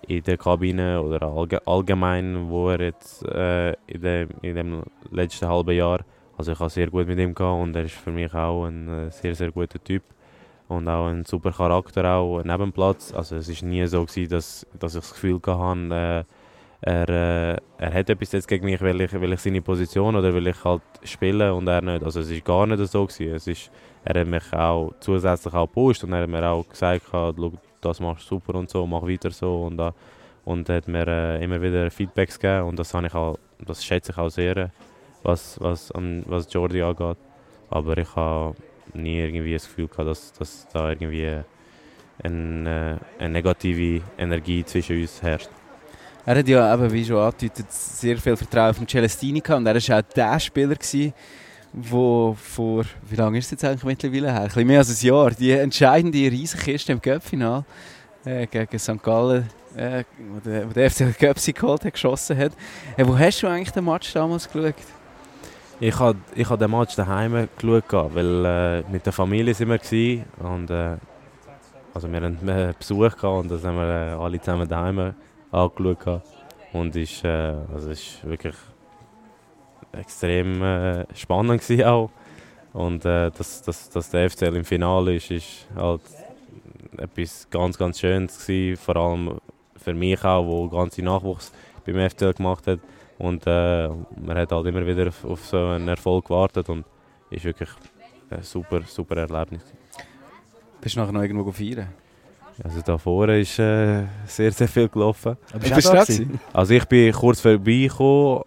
in der Kabine oder allge allgemein, wo er jetzt äh, in, dem, in dem letzten halben Jahr, also ich habe sehr gut mit ihm gehabt und er ist für mich auch ein äh, sehr, sehr guter Typ und auch ein super Charakter auch neben dem. Also es ist nie so gewesen, dass, dass ich das Gefühl hatte, äh, er, äh, er hat etwas jetzt gegen mich, weil ich, weil ich seine Position oder weil ich halt spiele und er nicht. Also es ist gar nicht so gewesen. Es ist, er hat mich auch zusätzlich auch gepusht und er hat mir auch gesagt, «Schau, das machst du super und so, mach weiter so und da und hat mir äh, immer wieder Feedbacks gegeben und das ich auch, das schätze ich auch sehr, äh, was, was, an, was Jordi angeht. Aber ich habe nie irgendwie das Gefühl gehabt, dass, dass da irgendwie eine, äh, eine negative Energie zwischen uns herrscht. Er hat ja eben, wie schon angedeutet, sehr viel Vertrauen auf Celestini gehabt und er war auch der Spieler, gewesen, wo vor, wie lange ist es jetzt eigentlich mittlerweile her? Ein bisschen mehr als ein Jahr, die entscheidende Riesenkiste im Cup-Final äh, gegen St. Gallen, äh, wo der, wo der FC Cup geholt hat, geschossen hat. Äh, wo hast du eigentlich den Match damals geschaut? Ich habe ich den Match daheim geschaut, weil äh, mit der Familie sind wir gewesen, und äh, also wir hatten äh, Besuch gehabt und das haben wir äh, alle zusammen daheim angeschaut und ist äh, also ist wirklich extrem äh, spannend gewesen auch und äh, dass, dass, dass der FCL im Finale ist, ist halt etwas ganz ganz Schönes gewesen, vor allem für mich auch, wo ganze Nachwuchs beim FCL gemacht hat und äh, man hat halt immer wieder auf, auf so einen Erfolg gewartet und ist wirklich ein super, super Erlebnis. Bist du nachher noch irgendwo feiern? Also da vorne ist äh, sehr, sehr viel gelaufen. Aber Bist du da? Also ich bin kurz vorbeigekommen,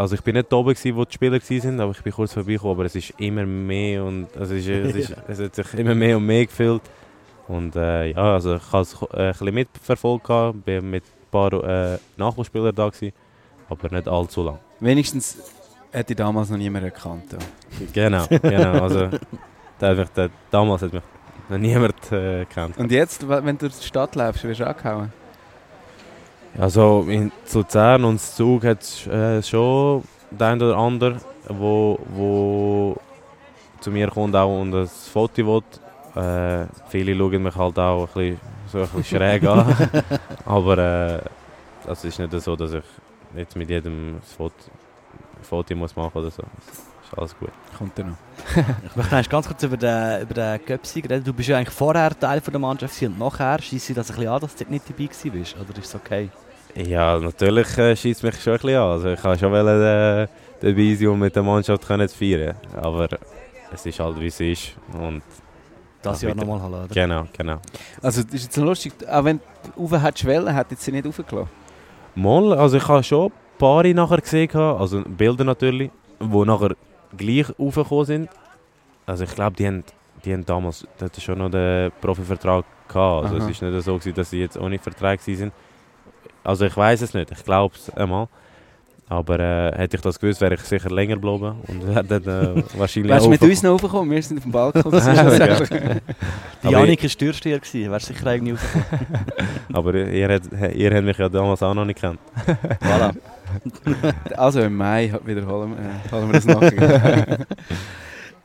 also ich bin nicht da oben, gewesen, wo die Spieler waren, aber ich bin kurz vorbeigekommen, aber es ist immer mehr und also es, ist, es, ist, [laughs] es hat sich immer mehr und mehr gefühlt. Und äh, ja, also ich habe es äh, ein bisschen mitverfolgt, gehabt, bin mit ein paar äh, Nachwuchsspielern da gewesen, aber nicht allzu lang. Wenigstens hätte ich damals noch niemand erkannt. Ja. [laughs] Genau, genau. Also, einfach, damals hat mich noch niemand äh, gekannt. Und jetzt, wenn du durch die Stadt läufst, wirst du angehauen? Also in Luzern und Zug hat es äh, schon der ein oder andere, wo, wo zu mir kommt auch und ein Foto will. Äh, viele schauen mich halt auch ein bisschen, so ein bisschen schräg an. [laughs] Aber äh, es ist nicht so, dass ich jetzt mit jedem ein Foto, Foto muss machen oder so. Ist alles gut. Kommt er noch. Ich [laughs] möchte ganz kurz über den, über den Göpsi reden. Du bist ja eigentlich vorher Teil von der Mannschaft und nachher schießt sie das ein bisschen an, dass du dort nicht dabei bist. Oder ist es okay? Ja, natürlich äh, schießt mich schon ein bisschen an. Also ich kann schon wollen, äh, dabei sein und mit der Mannschaft können zu feiern. Aber es ist halt wie es ist. Und Das Ja, Jahr nochmal hallo, oder? genau, genau. Also, ist jetzt lustig, auch wenn du rauf hättest wollen, hätte sie nicht raufgelassen. Mal, also ich habe schon ein paar nachher gesehen, also Bilder natürlich. die nachher gleich raufgekommen sind. Also ich glaube, die haben, die haben damals das schon noch den Profivertrag gehabt. Also Aha. es ist nicht so gewesen, dass sie jetzt ohne Vertrag sind. Also ich weiß es nicht, ich glaube es einmal. Aber äh, hätte ich das gewusst, wäre ich sicher länger geblieben und [laughs] wäre dann äh, wahrscheinlich Wärst du mit uns noch raufgekommen? Wir sind auf dem Balkon. Das [laughs] ist. [laughs] Die Janik war Türsteher, gewesen, wärst sicher eigentlich aufgekommen. Aber ihr, habt- ihr habt mich ja damals auch noch nicht gekannt. voilà. Also im Mai wiederholen wir, äh, wir das nach. [laughs]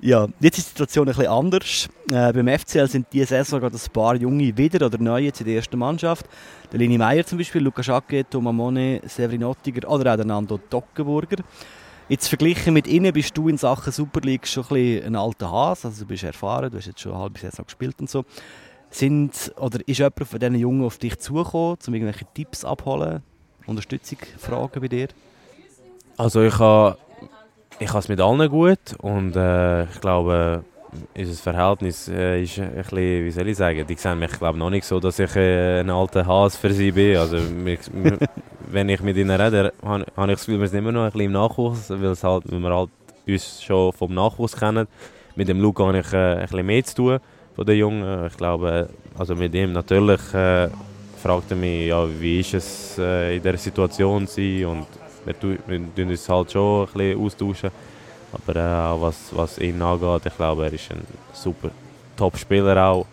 Ja, jetzt ist die Situation ein bisschen anders. Äh, beim FCL sind diese Saison gerade ein paar Junge wieder oder neu jetzt in der ersten Mannschaft. Der Lini Meier zum Beispiel, Luca Schacke, Thomas Mone, Severin Ottiger oder auch der Nando Dockenburger. Jetzt verglichen mit ihnen bist du in Sachen Super League schon ein, ein alter Hase, also du bist erfahren, du hast jetzt schon eine halbe Saison gespielt und so. Sind, oder ist jemand von diesen Jungen auf dich zugekommen, um irgendwelche Tipps abholen, Unterstützung fragen bei dir? Also ich habe ich es mit allen gut und äh, ich glaube, unser Verhältnis äh, ist ein bisschen, wie soll ich sagen, die sehen mich glaube noch nicht so, dass ich äh, ein alter Hase für sie bin. Also [laughs] wenn ich mit ihnen rede, habe habe ich das Gefühl, wir sind immer noch ein bisschen im Nachwuchs, weil, halt, wir halt uns schon vom Nachwuchs kennen. Mit dem Luca habe ich äh, ein bisschen mehr zu tun von den Jungen. Ich glaube, äh, also mit ihm natürlich fragt er mich, ja, wie ist es äh, in dieser Situation zu und wir, wir tun uns halt schon ein bisschen austauschen. Aber äh, was, was ihn angeht, ich glaube, er ist ein super Top-Spieler auch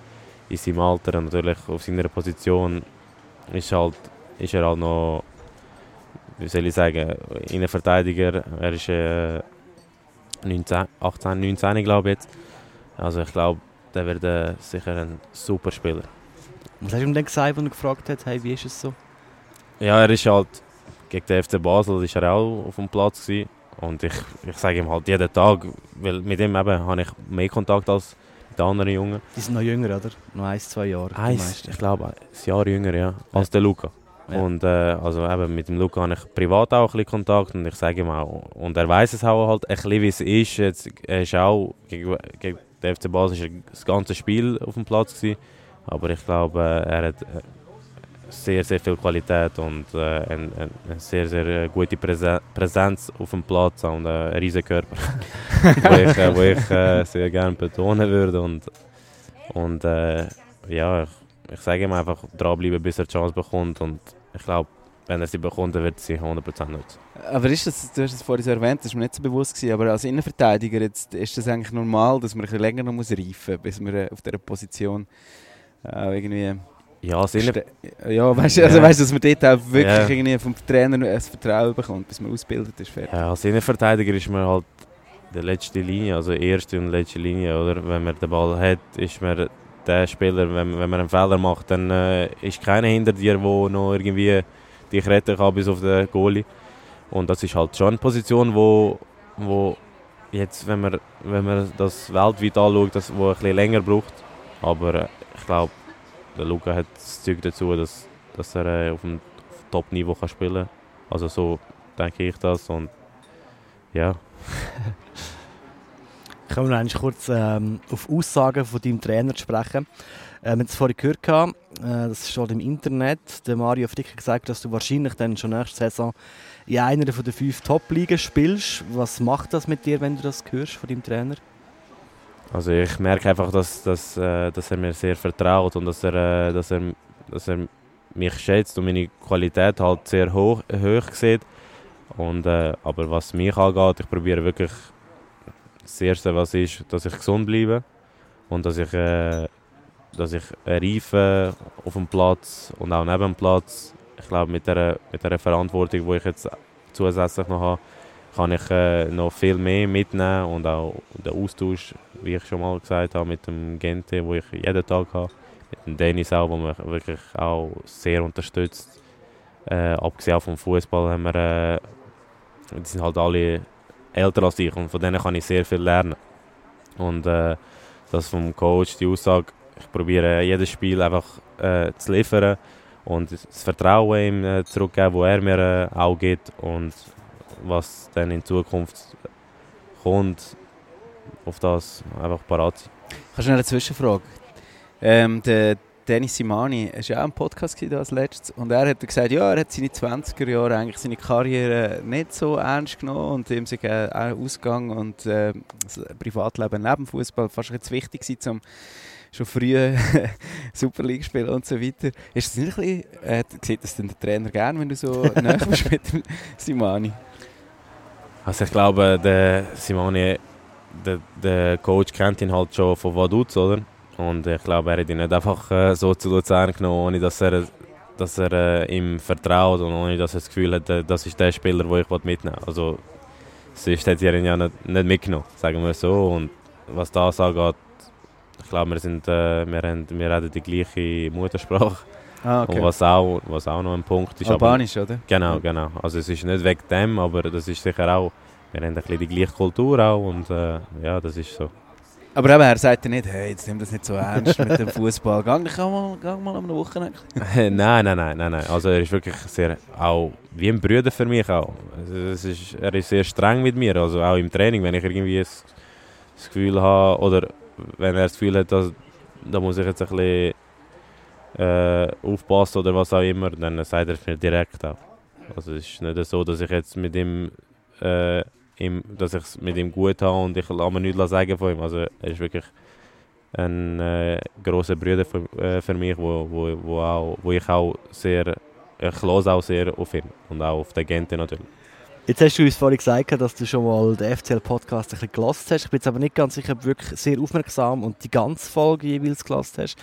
in seinem Alter und natürlich auf seiner Position ist, halt, ist er halt noch, wie soll ich sagen, Innenverteidiger. Er ist äh, 19, 18, 19 glaube ich jetzt. Also ich glaube, der wird äh, sicher ein super Spieler. Was hast du ihm denn gesagt, als er gefragt hat, hey, wie ist es so? Ja, er ist halt gegen den FC Basel ist er auch auf dem Platz gewesen. und ich, ich sage ihm halt jeden Tag, weil mit ihm eben habe ich mehr Kontakt als mit den anderen Jungen. Die sind noch jünger, oder? Noch ein, zwei Jahre. Eins, ich glaube, ein Jahr jünger ja, als der Luca. Ja. Und äh, also eben mit dem Luca habe ich privat auch ein bisschen Kontakt und ich sage ihm auch, und er weiß es auch halt ein bisschen, wie es ist. Jetzt, er ist auch gegen, gegen den FC Basel ist das ganze Spiel auf dem Platz gewesen. Aber ich glaube, äh, er hat äh, sehr, sehr viel Qualität und äh, eine, eine sehr, sehr äh, gute Präse Präsenz auf dem Platz und äh, einen riesen Körper, [laughs] wo ich, äh, wo ich äh, sehr gerne betonen würde. Und, und äh, ja, ich, ich sage ihm einfach dranbleiben, bis er die Chance bekommt. Und ich glaube, wenn er sie bekommt, dann wird sie 100% nutzen. Aber ist das, du hast es vorhin so erwähnt, das war mir nicht so bewusst, gewesen, aber als Innenverteidiger jetzt, ist das eigentlich normal, dass man ein bisschen länger noch muss reifen muss, bis man äh, auf dieser Position äh, irgendwie... Ja, Ste- Ja, weißt du, also weißt, du, dass man dort auch wirklich Ja. irgendwie vom Trainer ein Vertrauen bekommt, bis man ausgebildet ist. Fertig. Ja, als Innenverteidiger ist man halt die letzte Linie, also erste und letzte Linie. Oder? Wenn man den Ball hat, ist man der Spieler, wenn, wenn man einen Fehler macht, dann äh, ist keiner hinter dir, der noch irgendwie dich retten kann bis auf den Goalie. Und das ist halt schon eine Position, wo, wo jetzt, wenn man, wenn man das weltweit anschaut, das, wo ein bisschen länger braucht. Aber äh, ich glaube, der Luca hat das Zeug dazu, dass, dass er äh, auf dem Top-Niveau spielen kann. Also so denke ich das. Und ja, [laughs] Kommen wir noch kurz ähm, auf Aussagen von deinem Trainer sprechen. Äh, wir haben es vorhin gehört, äh, das steht im Internet. Der Mario hat gesagt, dass du wahrscheinlich dann schon nächste Saison in einer den fünf Top-Ligen spielst. Was macht das mit dir, wenn du das hörst von deinem Trainer? Also ich merke einfach, dass, dass, äh, dass er mir sehr vertraut und dass er, äh, dass, er, dass er mich schätzt und meine Qualität halt sehr hoch, hoch sieht. Und, äh, aber was mich angeht, ich probiere wirklich das Erste, was ist, dass ich gesund bleibe und dass ich, äh, dass ich reife auf dem Platz und auch neben dem Platz. Ich glaube, mit der, mit der Verantwortung, die ich jetzt zusätzlich noch habe, kann ich äh, noch viel mehr mitnehmen und auch den Austausch, wie ich schon mal gesagt habe, mit dem Gente, wo ich jeden Tag habe, mit dem Dennis auch, der mich wirklich auch sehr unterstützt. Äh, abgesehen vom Fußball haben wir, äh, die sind halt alle älter als ich und von denen kann ich sehr viel lernen. Und äh, das vom Coach, die Aussage, ich probiere jedes Spiel einfach äh, zu liefern und das Vertrauen ihm äh, zurückgeben, wo er mir äh, auch gibt und was dann in Zukunft kommt, auf das einfach parat sein. Kannst du noch eine Zwischenfrage? Ähm, der Dennis Simani, war ja auch ein Podcast als letztes, und er hat gesagt, ja, er hat seine 20er Jahre eigentlich seine Karriere nicht so ernst genommen und ihm äh, auch Ausgang und äh, das Privatleben neben Fußball fast jetzt wichtig gewesen, um schon früh [laughs] Super League spielen und so weiter. Ist das nicht ein bisschen, äh, sieht das denn der Trainer gerne, wenn du so [laughs] näher bist mit Simani? Also ich glaube, der Simone, der, der Coach kennt ihn halt schon von Vaduz, oder? Und ich glaube, er hat ihn nicht einfach äh, so zu Luzern genommen, ohne dass er, dass er äh, ihm vertraut und ohne dass er das Gefühl hat, äh, das ist der Spieler, den ich mitnehmen will. Also sonst hätte er ihn ja nicht, nicht mitgenommen, sagen wir so. Und was das angeht, ich glaube, wir, sind, äh, wir, haben, wir reden die gleiche Muttersprache. Ah, okay. Und was auch, was auch noch ein Punkt ist. Albanisch, oder? Genau, genau. Also es ist nicht wegen dem, aber das ist sicher auch, wir haben ein bisschen die gleiche Kultur auch und äh, ja, das ist so. Aber eben, er sagt ja nicht, hey, jetzt nimm das nicht so ernst mit dem Fußball. Gang, mal, gang mal am Wochenende. [laughs] nein, nein, nein, nein, nein. Also er ist wirklich sehr, auch wie ein Bruder für mich auch. Also, es ist, er ist sehr streng mit mir, also auch im Training, wenn ich irgendwie das, das Gefühl habe, oder wenn er das Gefühl hat, dass, da muss ich jetzt ein bisschen äh, aufpassen oder was auch immer, dann sagt er es mir direkt auch. Also es ist nicht so, dass ich jetzt mit ihm, äh, ihm dass ich es mit ihm gut habe und ich lasse mir nichts sagen von ihm. Also er ist wirklich ein äh, großer Bruder für, äh, für mich, wo, wo, wo, auch, wo ich auch sehr, ich höre auch sehr auf ihn und auch auf den Gente natürlich. Jetzt hast du uns vorhin gesagt, dass du schon mal den FCL-Podcast ein bisschen gelassen hast. Ich bin jetzt aber nicht ganz sicher, ob du wirklich sehr aufmerksam und die ganze Folge jeweils gelassen hast.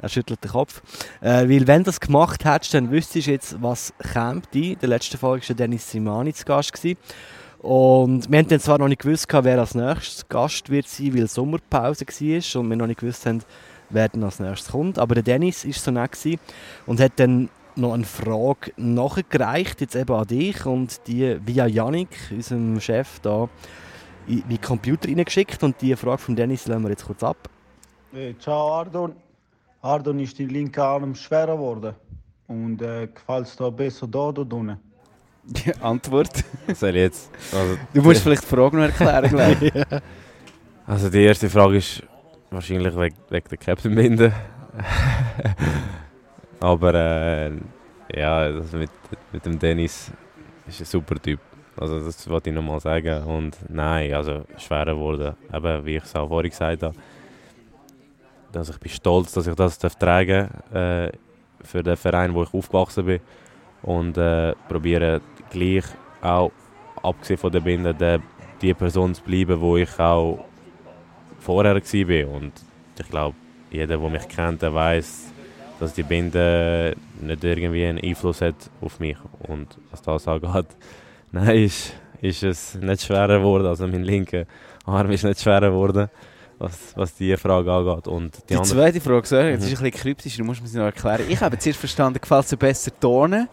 Er schüttelt den Kopf. Äh, weil wenn du das gemacht hättest, dann wüsstest du jetzt, was kommt. In der letzten Folge war Dennis Simani zu Gast. Gewesen. Und wir haben dann zwar noch nicht gewusst, wer als nächstes Gast wird sein, weil Sommerpause war und wir noch nicht gewusst haben, wer dann als nächstes kommt. Aber der Dennis war so nett und hat dann noch eine Frage nachgereicht, jetzt eben an dich und die via Yannick, unserem Chef, da in meinen Computer reingeschickt und die Frage von Dennis lassen wir jetzt kurz ab. Hey, ciao Ardon. Ardon ist die linke Arm schwerer geworden und äh, gefällt es da besser da oder unten? Die Antwort? Soll jetzt? Also, du musst vielleicht die Frage noch erklären, ich. [laughs] Also die erste Frage ist wahrscheinlich wegen, wegen der Captain-Binde. [laughs] Aber äh, ja, also mit, mit dem Dennis ist ein super Typ. Also das wollte ich nochmal sagen. Und nein, also schwerer geworden. Eben, wie ich es auch vorhin gesagt habe. Dass ich bin stolz, dass ich das darf tragen äh, für den Verein, wo ich aufgewachsen bin. Und äh, probiere gleich auch, abgesehen von der Binde, der, die Person zu bleiben, wo ich auch vorher war. Und ich glaube, jeder, der mich kennt, der weiß, dass die Binde nicht irgendwie einen Einfluss hat auf mich. Und was das angeht, [laughs] nein, ist, ist es nicht schwerer geworden. Also mein linker Arm ist nicht schwerer geworden, was, was diese Frage angeht. Und die, die zweite Frage, sorry, jetzt mhm. ist ein bisschen kryptisch, du musst mir sie noch erklären. Ich habe [laughs] zuerst verstanden, gefällt es dir besser turnen?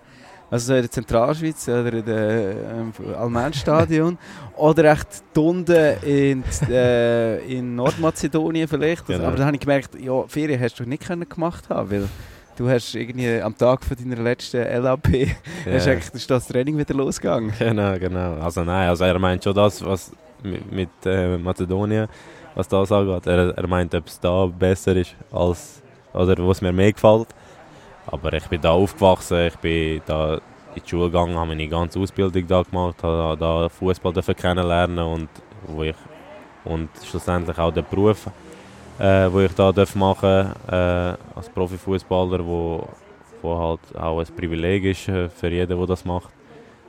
Also so in der Zentralschweiz oder in dem äh, Almenstadion oder echt unten in, äh, in Nordmazedonien vielleicht. Genau. Aber dann habe ich gemerkt, ja, Ferien hast du nicht können gemacht haben, weil du hast irgendwie am Tag von deiner letzten LAP yeah. hast eigentlich, ist das Training wieder losgegangen. Genau, genau. Also nein, also er meint schon das, was mit, mit äh, Mazedonien, was das angeht. Er, er meint, ob es da besser ist als oder was mir mehr gefällt. Aber ich bin da aufgewachsen, ich bin da in die Schule gegangen, habe meine ganze Ausbildung da gemacht, habe da Fußball kennenlernen und wo ich und schlussendlich auch den Beruf, äh, wo ich da machen äh, als Profifußballer, wo, wo halt auch ein Privileg ist äh, für jeden, der das macht.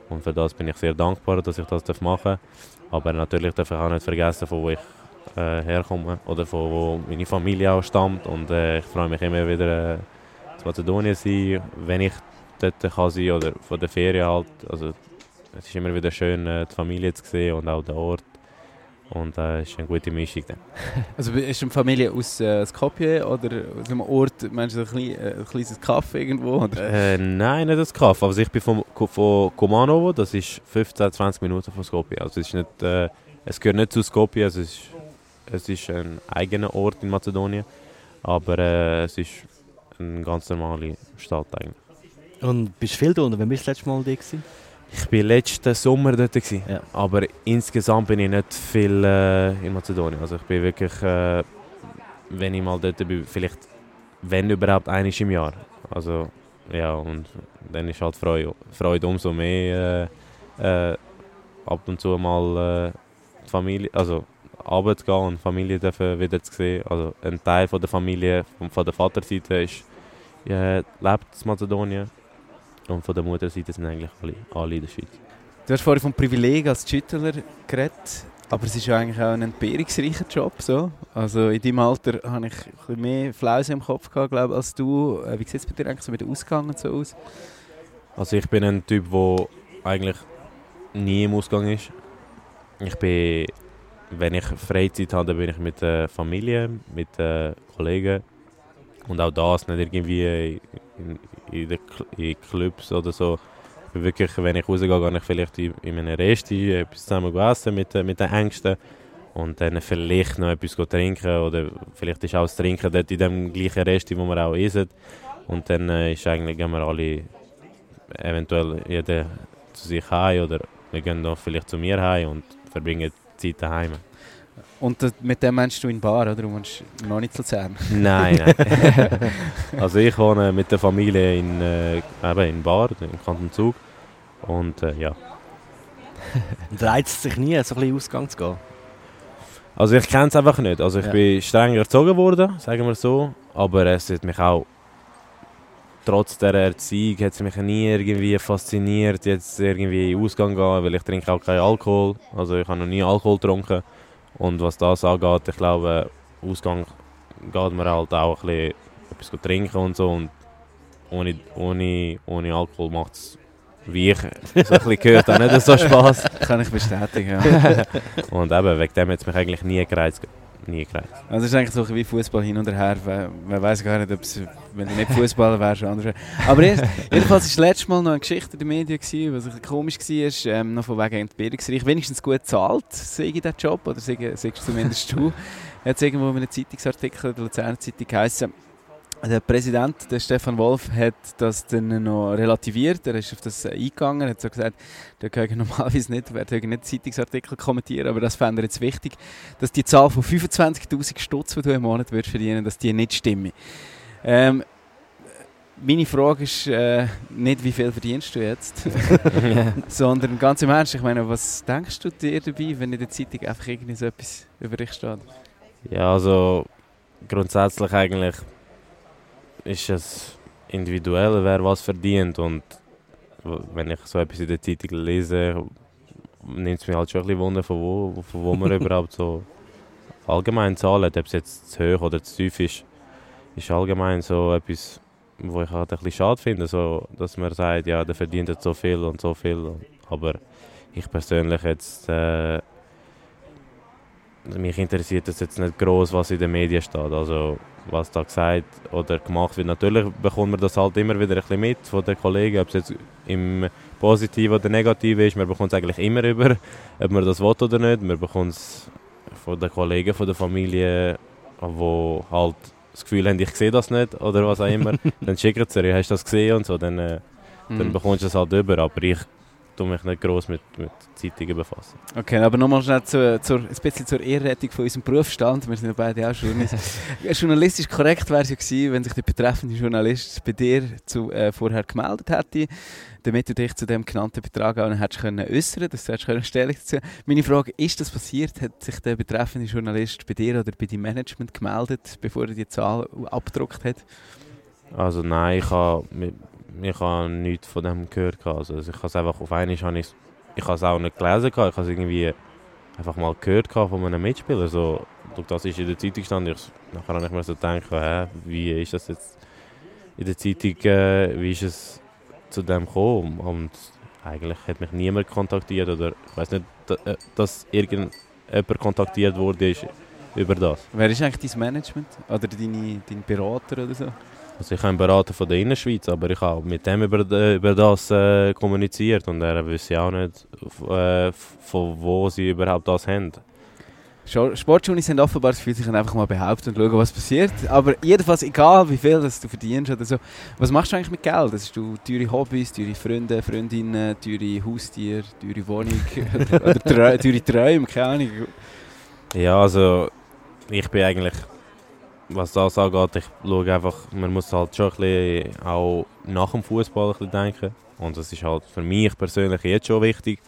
Und für das bin ich sehr dankbar, dass ich das darf machen. Aber natürlich darf ich auch nicht vergessen, von wo ich äh, herkomme oder von wo meine Familie auch stammt. Und äh, ich freue mich immer wieder äh, Mazedonien sein, wenn ich dort kann sein oder von der Ferien halt. Also, es ist immer wieder schön, äh, die Familie zu sehen und auch den Ort. Und äh, es ist eine gute Mischung dann. [laughs] Also ist eine Familie aus äh, Skopje oder aus einem Ort, meinst du, ein, klein, äh, ein kleines Kaffee irgendwo? Oder? Äh, nein, nicht das Kaffee. Also ich bin von, von Komanovo, das ist 15, 20 Minuten von Skopje. Also es, ist nicht, äh, es gehört nicht zu Skopje, also es, ist, es ist ein eigener Ort in Mazedonien. Aber äh, es ist eine ganz normale Stadt eigentlich. Und bist du viel da unten? Wann bist du das letzte Mal da gewesen? Ich war letzten Sommer dort, gewesen, ja. aber insgesamt bin ich nicht viel äh, in Mazedonien. Also ich bin wirklich, äh, wenn ich mal dort bin, vielleicht wenn überhaupt einiges im Jahr. Also ja, und dann ist halt Freude, Freude umso mehr äh, äh, ab und zu mal äh, die Familie, also Arbeit zu gehen und Familie dürfen wieder zu sehen. Also ein Teil von der Familie von, von der Vaterseite ist, äh, lebt in Mazedonien und von der Mutterseite sind eigentlich alle, alle in der Schweiz. Du hast vorhin vom Privileg als Schüttler geredet, aber es ist ja eigentlich auch ein entbehrungsreicher Job. So. Also in deinem Alter habe ich ein bisschen mehr Flausen im Kopf gehabt, glaube als du. Äh, Wie sieht es bei dir eigentlich so mit dem Ausgang und so aus? Also ich bin ein Typ, der eigentlich nie im Ausgang ist. Ich bin, wenn ich Freizeit habe, dann bin ich mit der Familie, mit den Kollegen. Und auch das nicht irgendwie in, in, Cl- in Clubs oder so. Wirklich, wenn ich rausgehe, gehe ich vielleicht in, in einem Resti etwas zusammen essen mit, den- mit den Ängsten. Und dann vielleicht noch etwas trinken. Oder vielleicht ist auch das Trinken dort in dem gleichen Resti, wo wir auch essen. Und dann äh, ist eigentlich, gehen wir alle eventuell jeder zu sich heim oder wir gehen noch vielleicht zu mir heim und verbringen Zeit daheim. Und das- mit dem meinst du in Bar, oder? Du wohnst noch nicht zu Luzern. Nein, nein. [laughs] also ich wohne mit der Familie in, äh, eben in Bar, im Kanton Zug. Und äh, ja. Und reizt es sich nie, so ein bisschen Ausgang zu gehen? Also ich kenne es einfach nicht. Also ich Ja. bin streng erzogen worden, sagen wir so. Aber es hat mich auch, trotz der Erziehung, hat es mich nie irgendwie fasziniert, jetzt irgendwie Ausgang gehen, weil ich trinke auch keinen Alkohol. Also ich habe noch nie Alkohol getrunken. Und was das angeht, ich glaube, Ausgang geht mir halt auch ein bisschen etwas trinken und so. Und ohne, ohne, ohne Alkohol macht es, wie ich so ein bisschen gehört habe, nicht so Spaß. [laughs] Kann ich bestätigen, ja. [laughs] Und eben, wegen dem hat es mich eigentlich nie gereizt. Nie gereizt. Also es ist eigentlich so wie Fußball hin und her. Man weiß gar nicht, ob es, wenn du nicht Fußballer wärst, anders. Aber erst, [laughs] jedenfalls war das letzte Mal noch eine Geschichte in den Medien, gewesen, was ein komisch war, ähm, noch von wegen Entbehrungsreich. Wenigstens gut zahlt, sage ich diesen Job, oder sagst zumindest du. [laughs] Hat es irgendwo in einem Zeitungsartikel der Luzerner Zeitung geheißen, der Präsident, der Stefan Wolf, hat das dann noch relativiert. Er ist auf das eingegangen, hat so gesagt, der können normalerweise nicht, werde nicht Zeitungsartikel kommentieren, aber das fände er jetzt wichtig, dass die Zahl von 25'000 Stutz, die du im Monat würdest verdienen, dass die nicht stimmen. Ähm, meine Frage ist äh, nicht, wie viel verdienst du jetzt, [laughs] [laughs] sondern ganz im Ernst, ich meine, was denkst du dir dabei, wenn in der Zeitung einfach irgendwie so etwas über dich steht? Ja, also grundsätzlich eigentlich ist es individuell, wer was verdient. Und wenn ich so etwas in der Zeitung lese, nimmt es mich halt schon ein bisschen Wunder, von wo, von wo man [laughs] überhaupt so allgemein zahlen. Ob es jetzt zu hoch oder zu tief ist, ist allgemein so etwas, wo ich halt ein bisschen schade finde, so, dass man sagt, ja, der verdient jetzt so viel und so viel. Aber ich persönlich jetzt... Äh, mich interessiert es jetzt nicht groß, was in den Medien steht. Also was da gesagt oder gemacht wird. Natürlich bekommt man das halt immer wieder ein bisschen mit von den Kollegen, ob es jetzt im Positiven oder Negativen ist. Man bekommt es eigentlich immer über, ob man das will oder nicht. Man bekommt es von den Kollegen, von der Familie, die halt das Gefühl haben, ich sehe das nicht oder was auch immer. [laughs] dann schicken sie dir, hast du das gesehen und so, dann, äh, dann Mhm. bekommst du es halt über. Aber ich tue mich nicht groß mit, mit Zeitungen befassen. Okay, aber nochmal schnell zu, zur, ein bisschen zur Ehrrettung von unserem Berufsstand. Wir sind ja beide auch Journalisten. [laughs] Journalistisch korrekt wäre es ja gewesen, wenn sich der betreffende Journalist bei dir zu, äh, vorher gemeldet hätte, damit du dich zu dem genannten Betrag auch hättest können äußern, dass du hättest können Stellung dazu. Meine Frage, ist das passiert? Hat sich der betreffende Journalist bei dir oder bei deinem Management gemeldet, bevor er die Zahl abgedruckt hat? Also nein, ich habe ich habe nichts von dem gehört. Also ich habe es einfach auf einmal, habe ich, habe es auch nicht gelesen, ich habe es irgendwie einfach mal gehört von einem Mitspieler. So, durch das ist in der Zeitung stand, ich, nachher habe ich mir so gedacht, hä, wie ist das jetzt in der Zeitung, äh, wie ist es zu dem gekommen? Und eigentlich hat mich niemand kontaktiert oder ich weiß nicht, äh, dass irgendjemand kontaktiert wurde ist über das. Wer ist eigentlich dein Management? Oder deine, dein Berater oder so? Also ich habe einen Berater von der Innerschweiz, aber ich habe mit dem über, über das äh, kommuniziert und er wüsste auch nicht, äh, von wo sie überhaupt das haben. Sportjournalisten haben offenbar das Gefühl, sie können einfach mal behaupten und schauen, was passiert. Aber jedenfalls, egal wie viel das du verdienst oder so, was machst du eigentlich mit Geld? Hast du teure Hobbys, teure Freunde, Freundinnen, teure Haustiere, teure Wohnung [laughs] oder, oder teure Träume, keine Ahnung. Ja, also ich bin eigentlich was das angeht, ich schaue einfach, man muss halt schon ein bisschen auch nach dem Fußball denken. Und das ist halt für mich persönlich jetzt schon wichtig.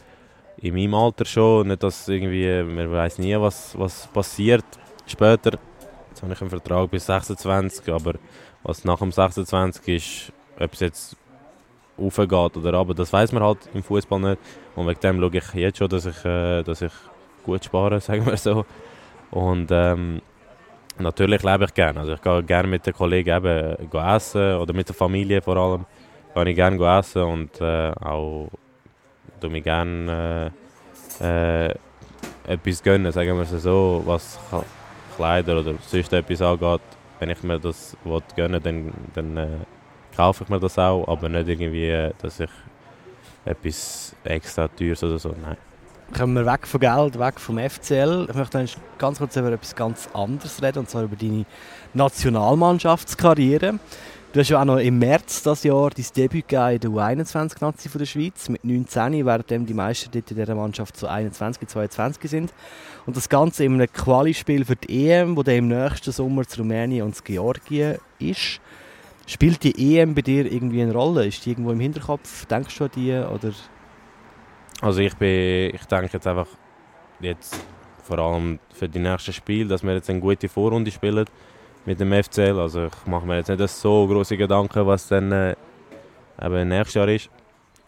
In meinem Alter schon. Nicht, dass irgendwie, man weiß nie, was, was passiert später. Jetzt habe ich einen Vertrag bis 26, aber was nach dem 26 ist, ob es jetzt aufgeht oder aber das weiß man halt im Fußball nicht. Und wegen dem schaue ich jetzt schon, dass ich, äh, dass ich gut spare, [laughs] sagen wir so. Und ähm, natürlich lebe ich gerne. Also ich gehe gerne mit den Kollegen eben essen oder mit der Familie vor allem. Gehe ich gerne essen und äh, auch tue mich gerne äh, äh, etwas gönnen, sagen wir es so, was Kleider oder sonst etwas angeht. Wenn ich mir das gönnen dann, dann äh, kaufe ich mir das auch, aber nicht irgendwie, dass ich etwas extra teures oder so, nein. Kommen wir weg von Geld, weg vom FCL. Ich möchte ganz kurz über etwas ganz anderes reden, und zwar über deine Nationalmannschaftskarriere. Du hast ja auch noch im März dieses Jahr dein Debüt in der U21-Nazi der Schweiz mit 19, während die meisten dort in dieser Mannschaft zu 21, 22 sind. Und das Ganze in einem Quali-Spiel für die EM, wo dann im nächsten Sommer zu Rumänien und zu Georgien ist. Spielt die EM bei dir irgendwie eine Rolle? Ist die irgendwo im Hinterkopf? Denkst du an die? Oder? Also ich, bin, ich denke jetzt einfach jetzt vor allem für die nächsten Spiele, dass wir jetzt eine gute Vorrunde spielen mit dem FCL. Also ich mache mir jetzt nicht so große Gedanken, was dann äh, eben nächstes Jahr ist.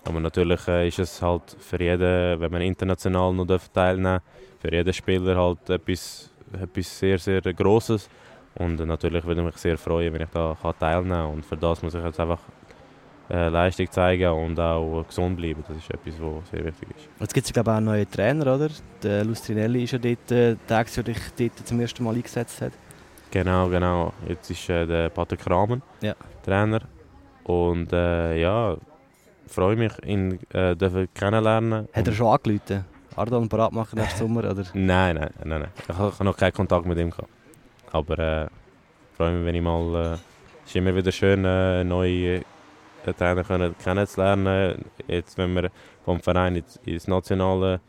Aber natürlich äh, ist es halt für jeden, wenn man international noch teilnehmen darf, für jeden Spieler halt etwas, etwas sehr, sehr Grosses. Und natürlich würde ich mich sehr freuen, wenn ich da teilnehmen kann. Und für das muss ich jetzt einfach Leistung zeigen und auch gesund bleiben. Das ist etwas, was sehr wichtig ist. Jetzt gibt es glaube ich auch einen neuen Trainer, oder? Der Lustrinelli ist ja dort, äh, der, der dich dort zum ersten Mal eingesetzt hat. Genau, genau. Jetzt ist äh, der Patrick Kramer ja. Trainer. Und äh, ja, freue mich, ihn äh, kennenlernen. Hat er schon angerufen? Ardon parat machen nächsten Sommer? Oder? [laughs] Nein, nein, nein, nein. Ich habe noch keinen Kontakt mit ihm gehabt. Aber äh, freue mich, wenn ich mal. Äh, es ist immer wieder schön, äh, neue Trainer können kennenzulernen. Jetzt, wenn wir vom Verein ins, nationale,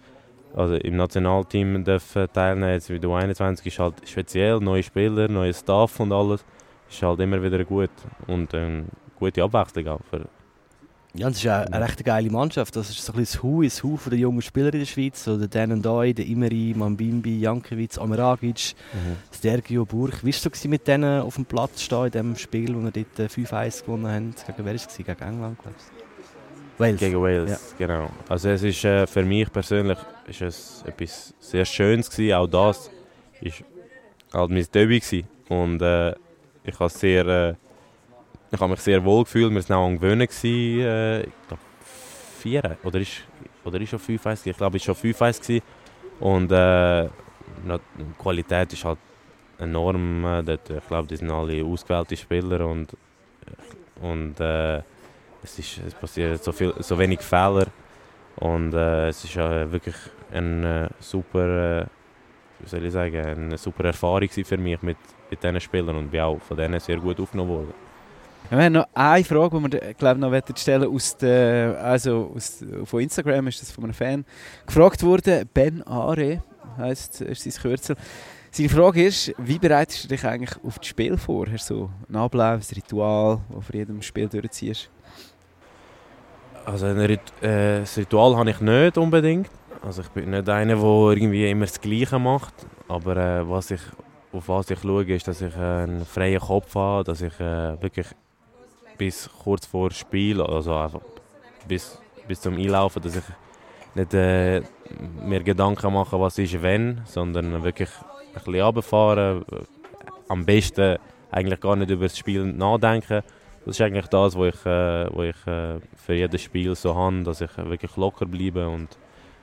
also im Nationalteam dürfen teilnehmen, jetzt wie du 21 ist halt speziell, neue Spieler, neue Staff und alles, ist halt immer wieder gut und eine gute Abwechslung auch für ja, das ist eine, eine recht geile Mannschaft. Das ist so ein bisschen das Hu ins Hu der jungen Spieler in der Schweiz. So der Dan und Doi, der Imeri, Mambimbi, Jankiewicz, Ameragic, mhm. Sergio Burg. Wie war es so mit denen auf dem Platz stehen in dem Spiel, wo wir dort 5-1 äh, gewonnen haben? Gegen wer war es? Gegen England, glaube ich. Wales. Gegen Wales, ja. genau. Also es ist äh, für mich persönlich ist es etwas sehr Schönes gewesen. Auch das ist halt mein gewesen. Und äh, ich habe sehr... Äh, ich habe mich sehr wohl gefühlt. Wir waren auch. Gewesen, äh, ich glaube, vier oder ist, oder ist schon 5 1 Ich glaube, es war schon 5 1 Und äh, die Qualität ist halt enorm. Äh, dort, ich glaube, die sind alle ausgewählte Spieler und, und äh, es, ist, es passieren so, viel, so wenig Fehler. Und äh, es ist äh, wirklich eine super, äh, soll ich sagen, eine super Erfahrung für mich mit, mit diesen Spielern und bin auch von denen sehr gut aufgenommen worden. Wir haben noch eine Frage, die wir glaub, noch stellen aus der, also aus, von Instagram ist das von einem Fan gefragt worden. Ben Are heisst ist sein Kürzel. Seine Frage ist, wie bereitest du dich eigentlich auf das Spiel vor? Hast du so einen Ablauf, ein Ritual, das du vor jedem Spiel durchziehst? Also ein Rit äh, das Ritual habe ich nicht unbedingt. Also ich bin nicht einer, der irgendwie immer das Gleiche macht. Aber äh, was ich, auf was ich schaue, ist, dass ich äh, einen freien Kopf habe, dass ich äh, wirklich bis kurz vor Spiel, also einfach bis, bis zum Einlaufen, dass ich nicht äh, mir Gedanken mache, was ist wenn, sondern wirklich ein bisschen runterfahren. Am besten eigentlich gar nicht über das Spiel nachdenken. Das ist eigentlich das, was ich, äh, was ich äh, für jedes Spiel so habe, dass ich wirklich locker bleibe und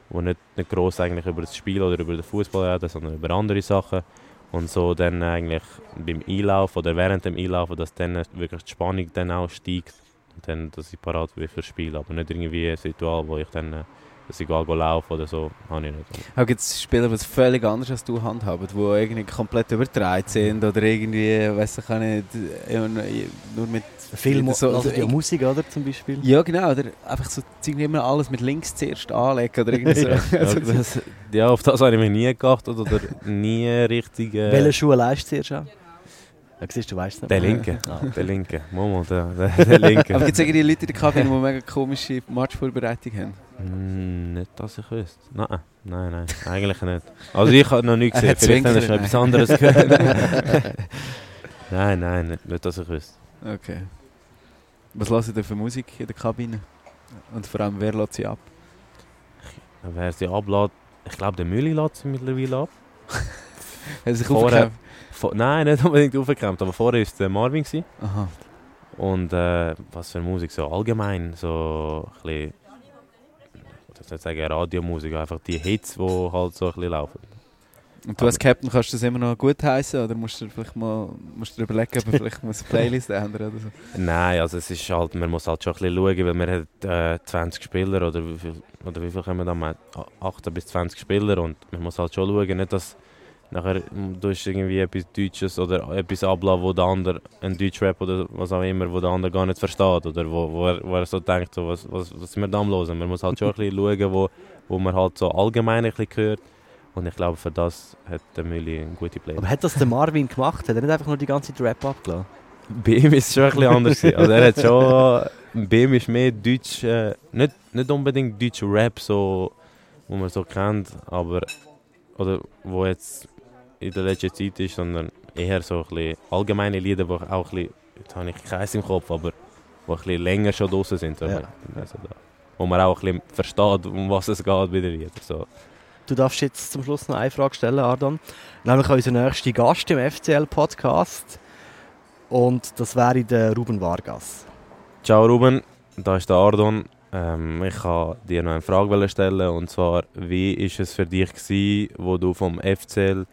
wo nicht, nicht groß eigentlich über das Spiel oder über den Fußball rede, sondern über andere Sachen. Und so dann eigentlich beim Einlaufen oder während dem Einlaufen, dass dann wirklich die Spannung dann auch steigt. Und dann, dass ich parat bin für das Spiel. Aber nicht irgendwie ein Ritual, wo ich dann äh, dass ich gehe laufen oder so, habe ich nicht. Aber gibt es Spieler, die es völlig anders als du handhaben, die irgendwie komplett übertreibt sind oder irgendwie, weiß ich nicht, nur mit Film, so, also die Musik, oder, zum Beispiel? Ja, genau, oder einfach so immer alles mit links zuerst anlegen oder irgendwie [laughs] so. ja, [laughs] also, das, ja, auf das habe ich mich nie gedacht oder, oder [laughs] nie richtig... Äh... Welche Schuhe leist du zuerst an? Ja, siehst du, weißt es nicht. Der Linke. Ah. Der Linke. Momo, der, der, der Linke. [laughs] Aber gibt es irgendwie Leute in der Kabine, die mega komische Matchvorbereitung haben? Mm, nicht, dass ich wüsste. Nein, nein, nein, eigentlich nicht. Also ich habe noch nicht [laughs] Er gesehen, vielleicht haben sie Zwinkern, etwas anderes gehört. [laughs] nein, nein, nicht, nicht, dass ich wüsste. Okay. Was hört ihr für Musik in der Kabine? Und vor allem, wer lässt sie ab? Wer sie ablädt, ich glaube der Mülli lädt sie mittlerweile ab. Hat sich Vorher- nein, nicht unbedingt aufgekämpft, aber vorher war es der Marvin. Gewesen. Aha. Und äh, was für Musik, so allgemein, so ein bisschen, ich will nicht sagen Radiomusik, einfach die Hits, die halt so ein bisschen laufen. Und du als Captain kannst du das immer noch gut heißen oder musst du vielleicht mal musst du dir überlegen, ob du [laughs] vielleicht eine Playlist ändern oder so? Nein, also es ist halt, man muss halt schon ein bisschen schauen, weil wir haben äh, 20 Spieler oder wie viel, oder wie viel wir da? Wir haben 18 bis 20 Spieler und man muss halt schon schauen, nicht dass nachher mm, du hast irgendwie etwas Deutsches oder etwas ablassen, wo der andere ein Deutschrap oder was auch immer, wo der andere gar nicht versteht oder wo, wo, er, wo er so denkt, so, was, was, was sind wir da am hören? Man muss halt schon ein bisschen [laughs] schauen, wo, wo man halt so allgemein ein bisschen hört und ich glaube, für das hat der Mülli eine gute Playlist. Aber hat das der Marvin gemacht? Hat er nicht einfach nur die ganze Zeit Rap abgelassen? [laughs] Bei ihm ist es schon ein bisschen anders. Also er hat schon, bei ihm ist mehr Deutsch, äh, nicht, nicht unbedingt Deutsch Rap, so, wo man so kennt, aber, oder wo jetzt in der letzten Zeit ist, sondern eher so ein bisschen allgemeine Lieder, die auch ein bisschen, jetzt habe ich keins im Kopf, aber die ein bisschen länger schon draußen sind. Ja. also da, wo man auch ein bisschen versteht, um was es geht bei den Liedern. So. Du darfst jetzt zum Schluss noch eine Frage stellen, Ardon. Nämlich unser nächster Gast im FCL-Podcast. Und das wäre der Ruben Vargas. Ciao Ruben, da ist der Ardon. Ähm, ich wollte dir noch eine Frage stellen und zwar, wie ist es für dich gewesen, wo du vom FCL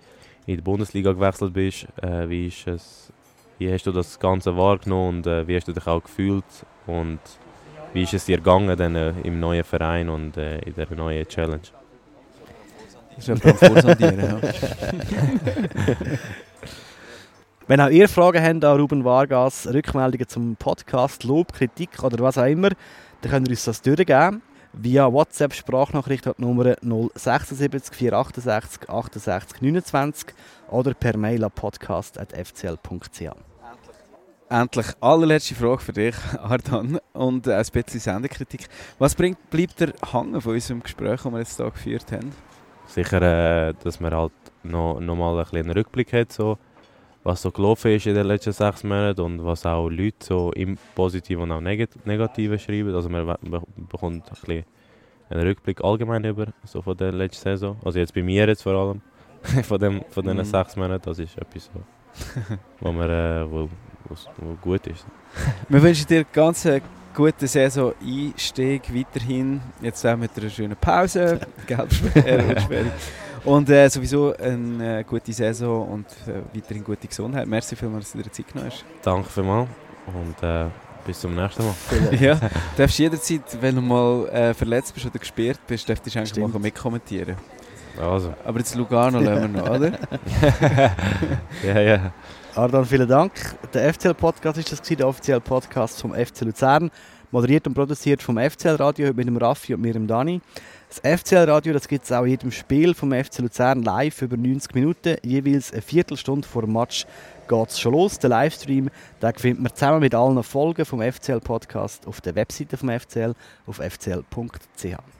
in die Bundesliga gewechselt bist? Äh, wie ist es, wie hast du das Ganze wahrgenommen und äh, wie hast du dich auch gefühlt und wie ist es dir gegangen dann, äh, im neuen Verein und äh, in der neuen Challenge? Das ist Vorsondieren, ja. [laughs] Wenn auch ihr Fragen habt an Ruben Vargas, Rückmeldungen zum Podcast, Lob, Kritik oder was auch immer, dann könnt ihr uns das durchgeben. Via WhatsApp Sprachnachricht an die Nummer 076 468 68 29 oder per Mail an podcast.fcl.ch. Endlich allerletzte Frage für dich, [laughs] Ardan, und ein bisschen Sendekritik. Was bringt, bleibt dir hängen von unserem Gespräch, das wir jetzt hier geführt haben? Sicher, äh, dass man halt noch, noch mal ein einen Rückblick hat, so, was so gelaufen ist in den letzten sechs Monaten und was auch Leute so im Positiven und auch Negat Negativen schreiben. Also man bekommt ein bisschen einen Rückblick allgemein über, so von der letzten Saison. Also jetzt bei mir jetzt vor allem, [laughs] von, dem, von diesen Mhm. sechs Monaten, das ist etwas so, wo, man, äh, wo, wo gut ist. [laughs] Wir wünschen dir ganz guten Saison-Einstieg weiterhin. Jetzt auch mit einer schönen Pause, [laughs] Gelbsperre. Und äh, sowieso eine äh, gute Saison und äh, weiterhin gute Gesundheit. Merci vielmals, dass du dir Zeit genommen hast. Danke vielmals und äh, bis zum nächsten Mal. ja, du darfst jederzeit, wenn du mal äh, verletzt bist oder gesperrt bist, darfst du eigentlich Stimmt. mal mitkommentieren. Also, Aber jetzt Lugano lassen wir noch, oder? [laughs] ja, ja. Ardan, vielen Dank. Der FCL-Podcast ist das, gewesen, der offizielle Podcast vom FC Luzern. Moderiert und produziert vom FCL-Radio mit dem Raffi und mir, dem Dani. Das FCL-Radio gibt es auch in jedem Spiel vom FC Luzern live über 90 Minuten. Jeweils eine Viertelstunde vor dem Match geht es schon los. Der Livestream den findet man zusammen mit allen Folgen vom FCL-Podcast auf der Webseite vom FCL auf fcl.ch.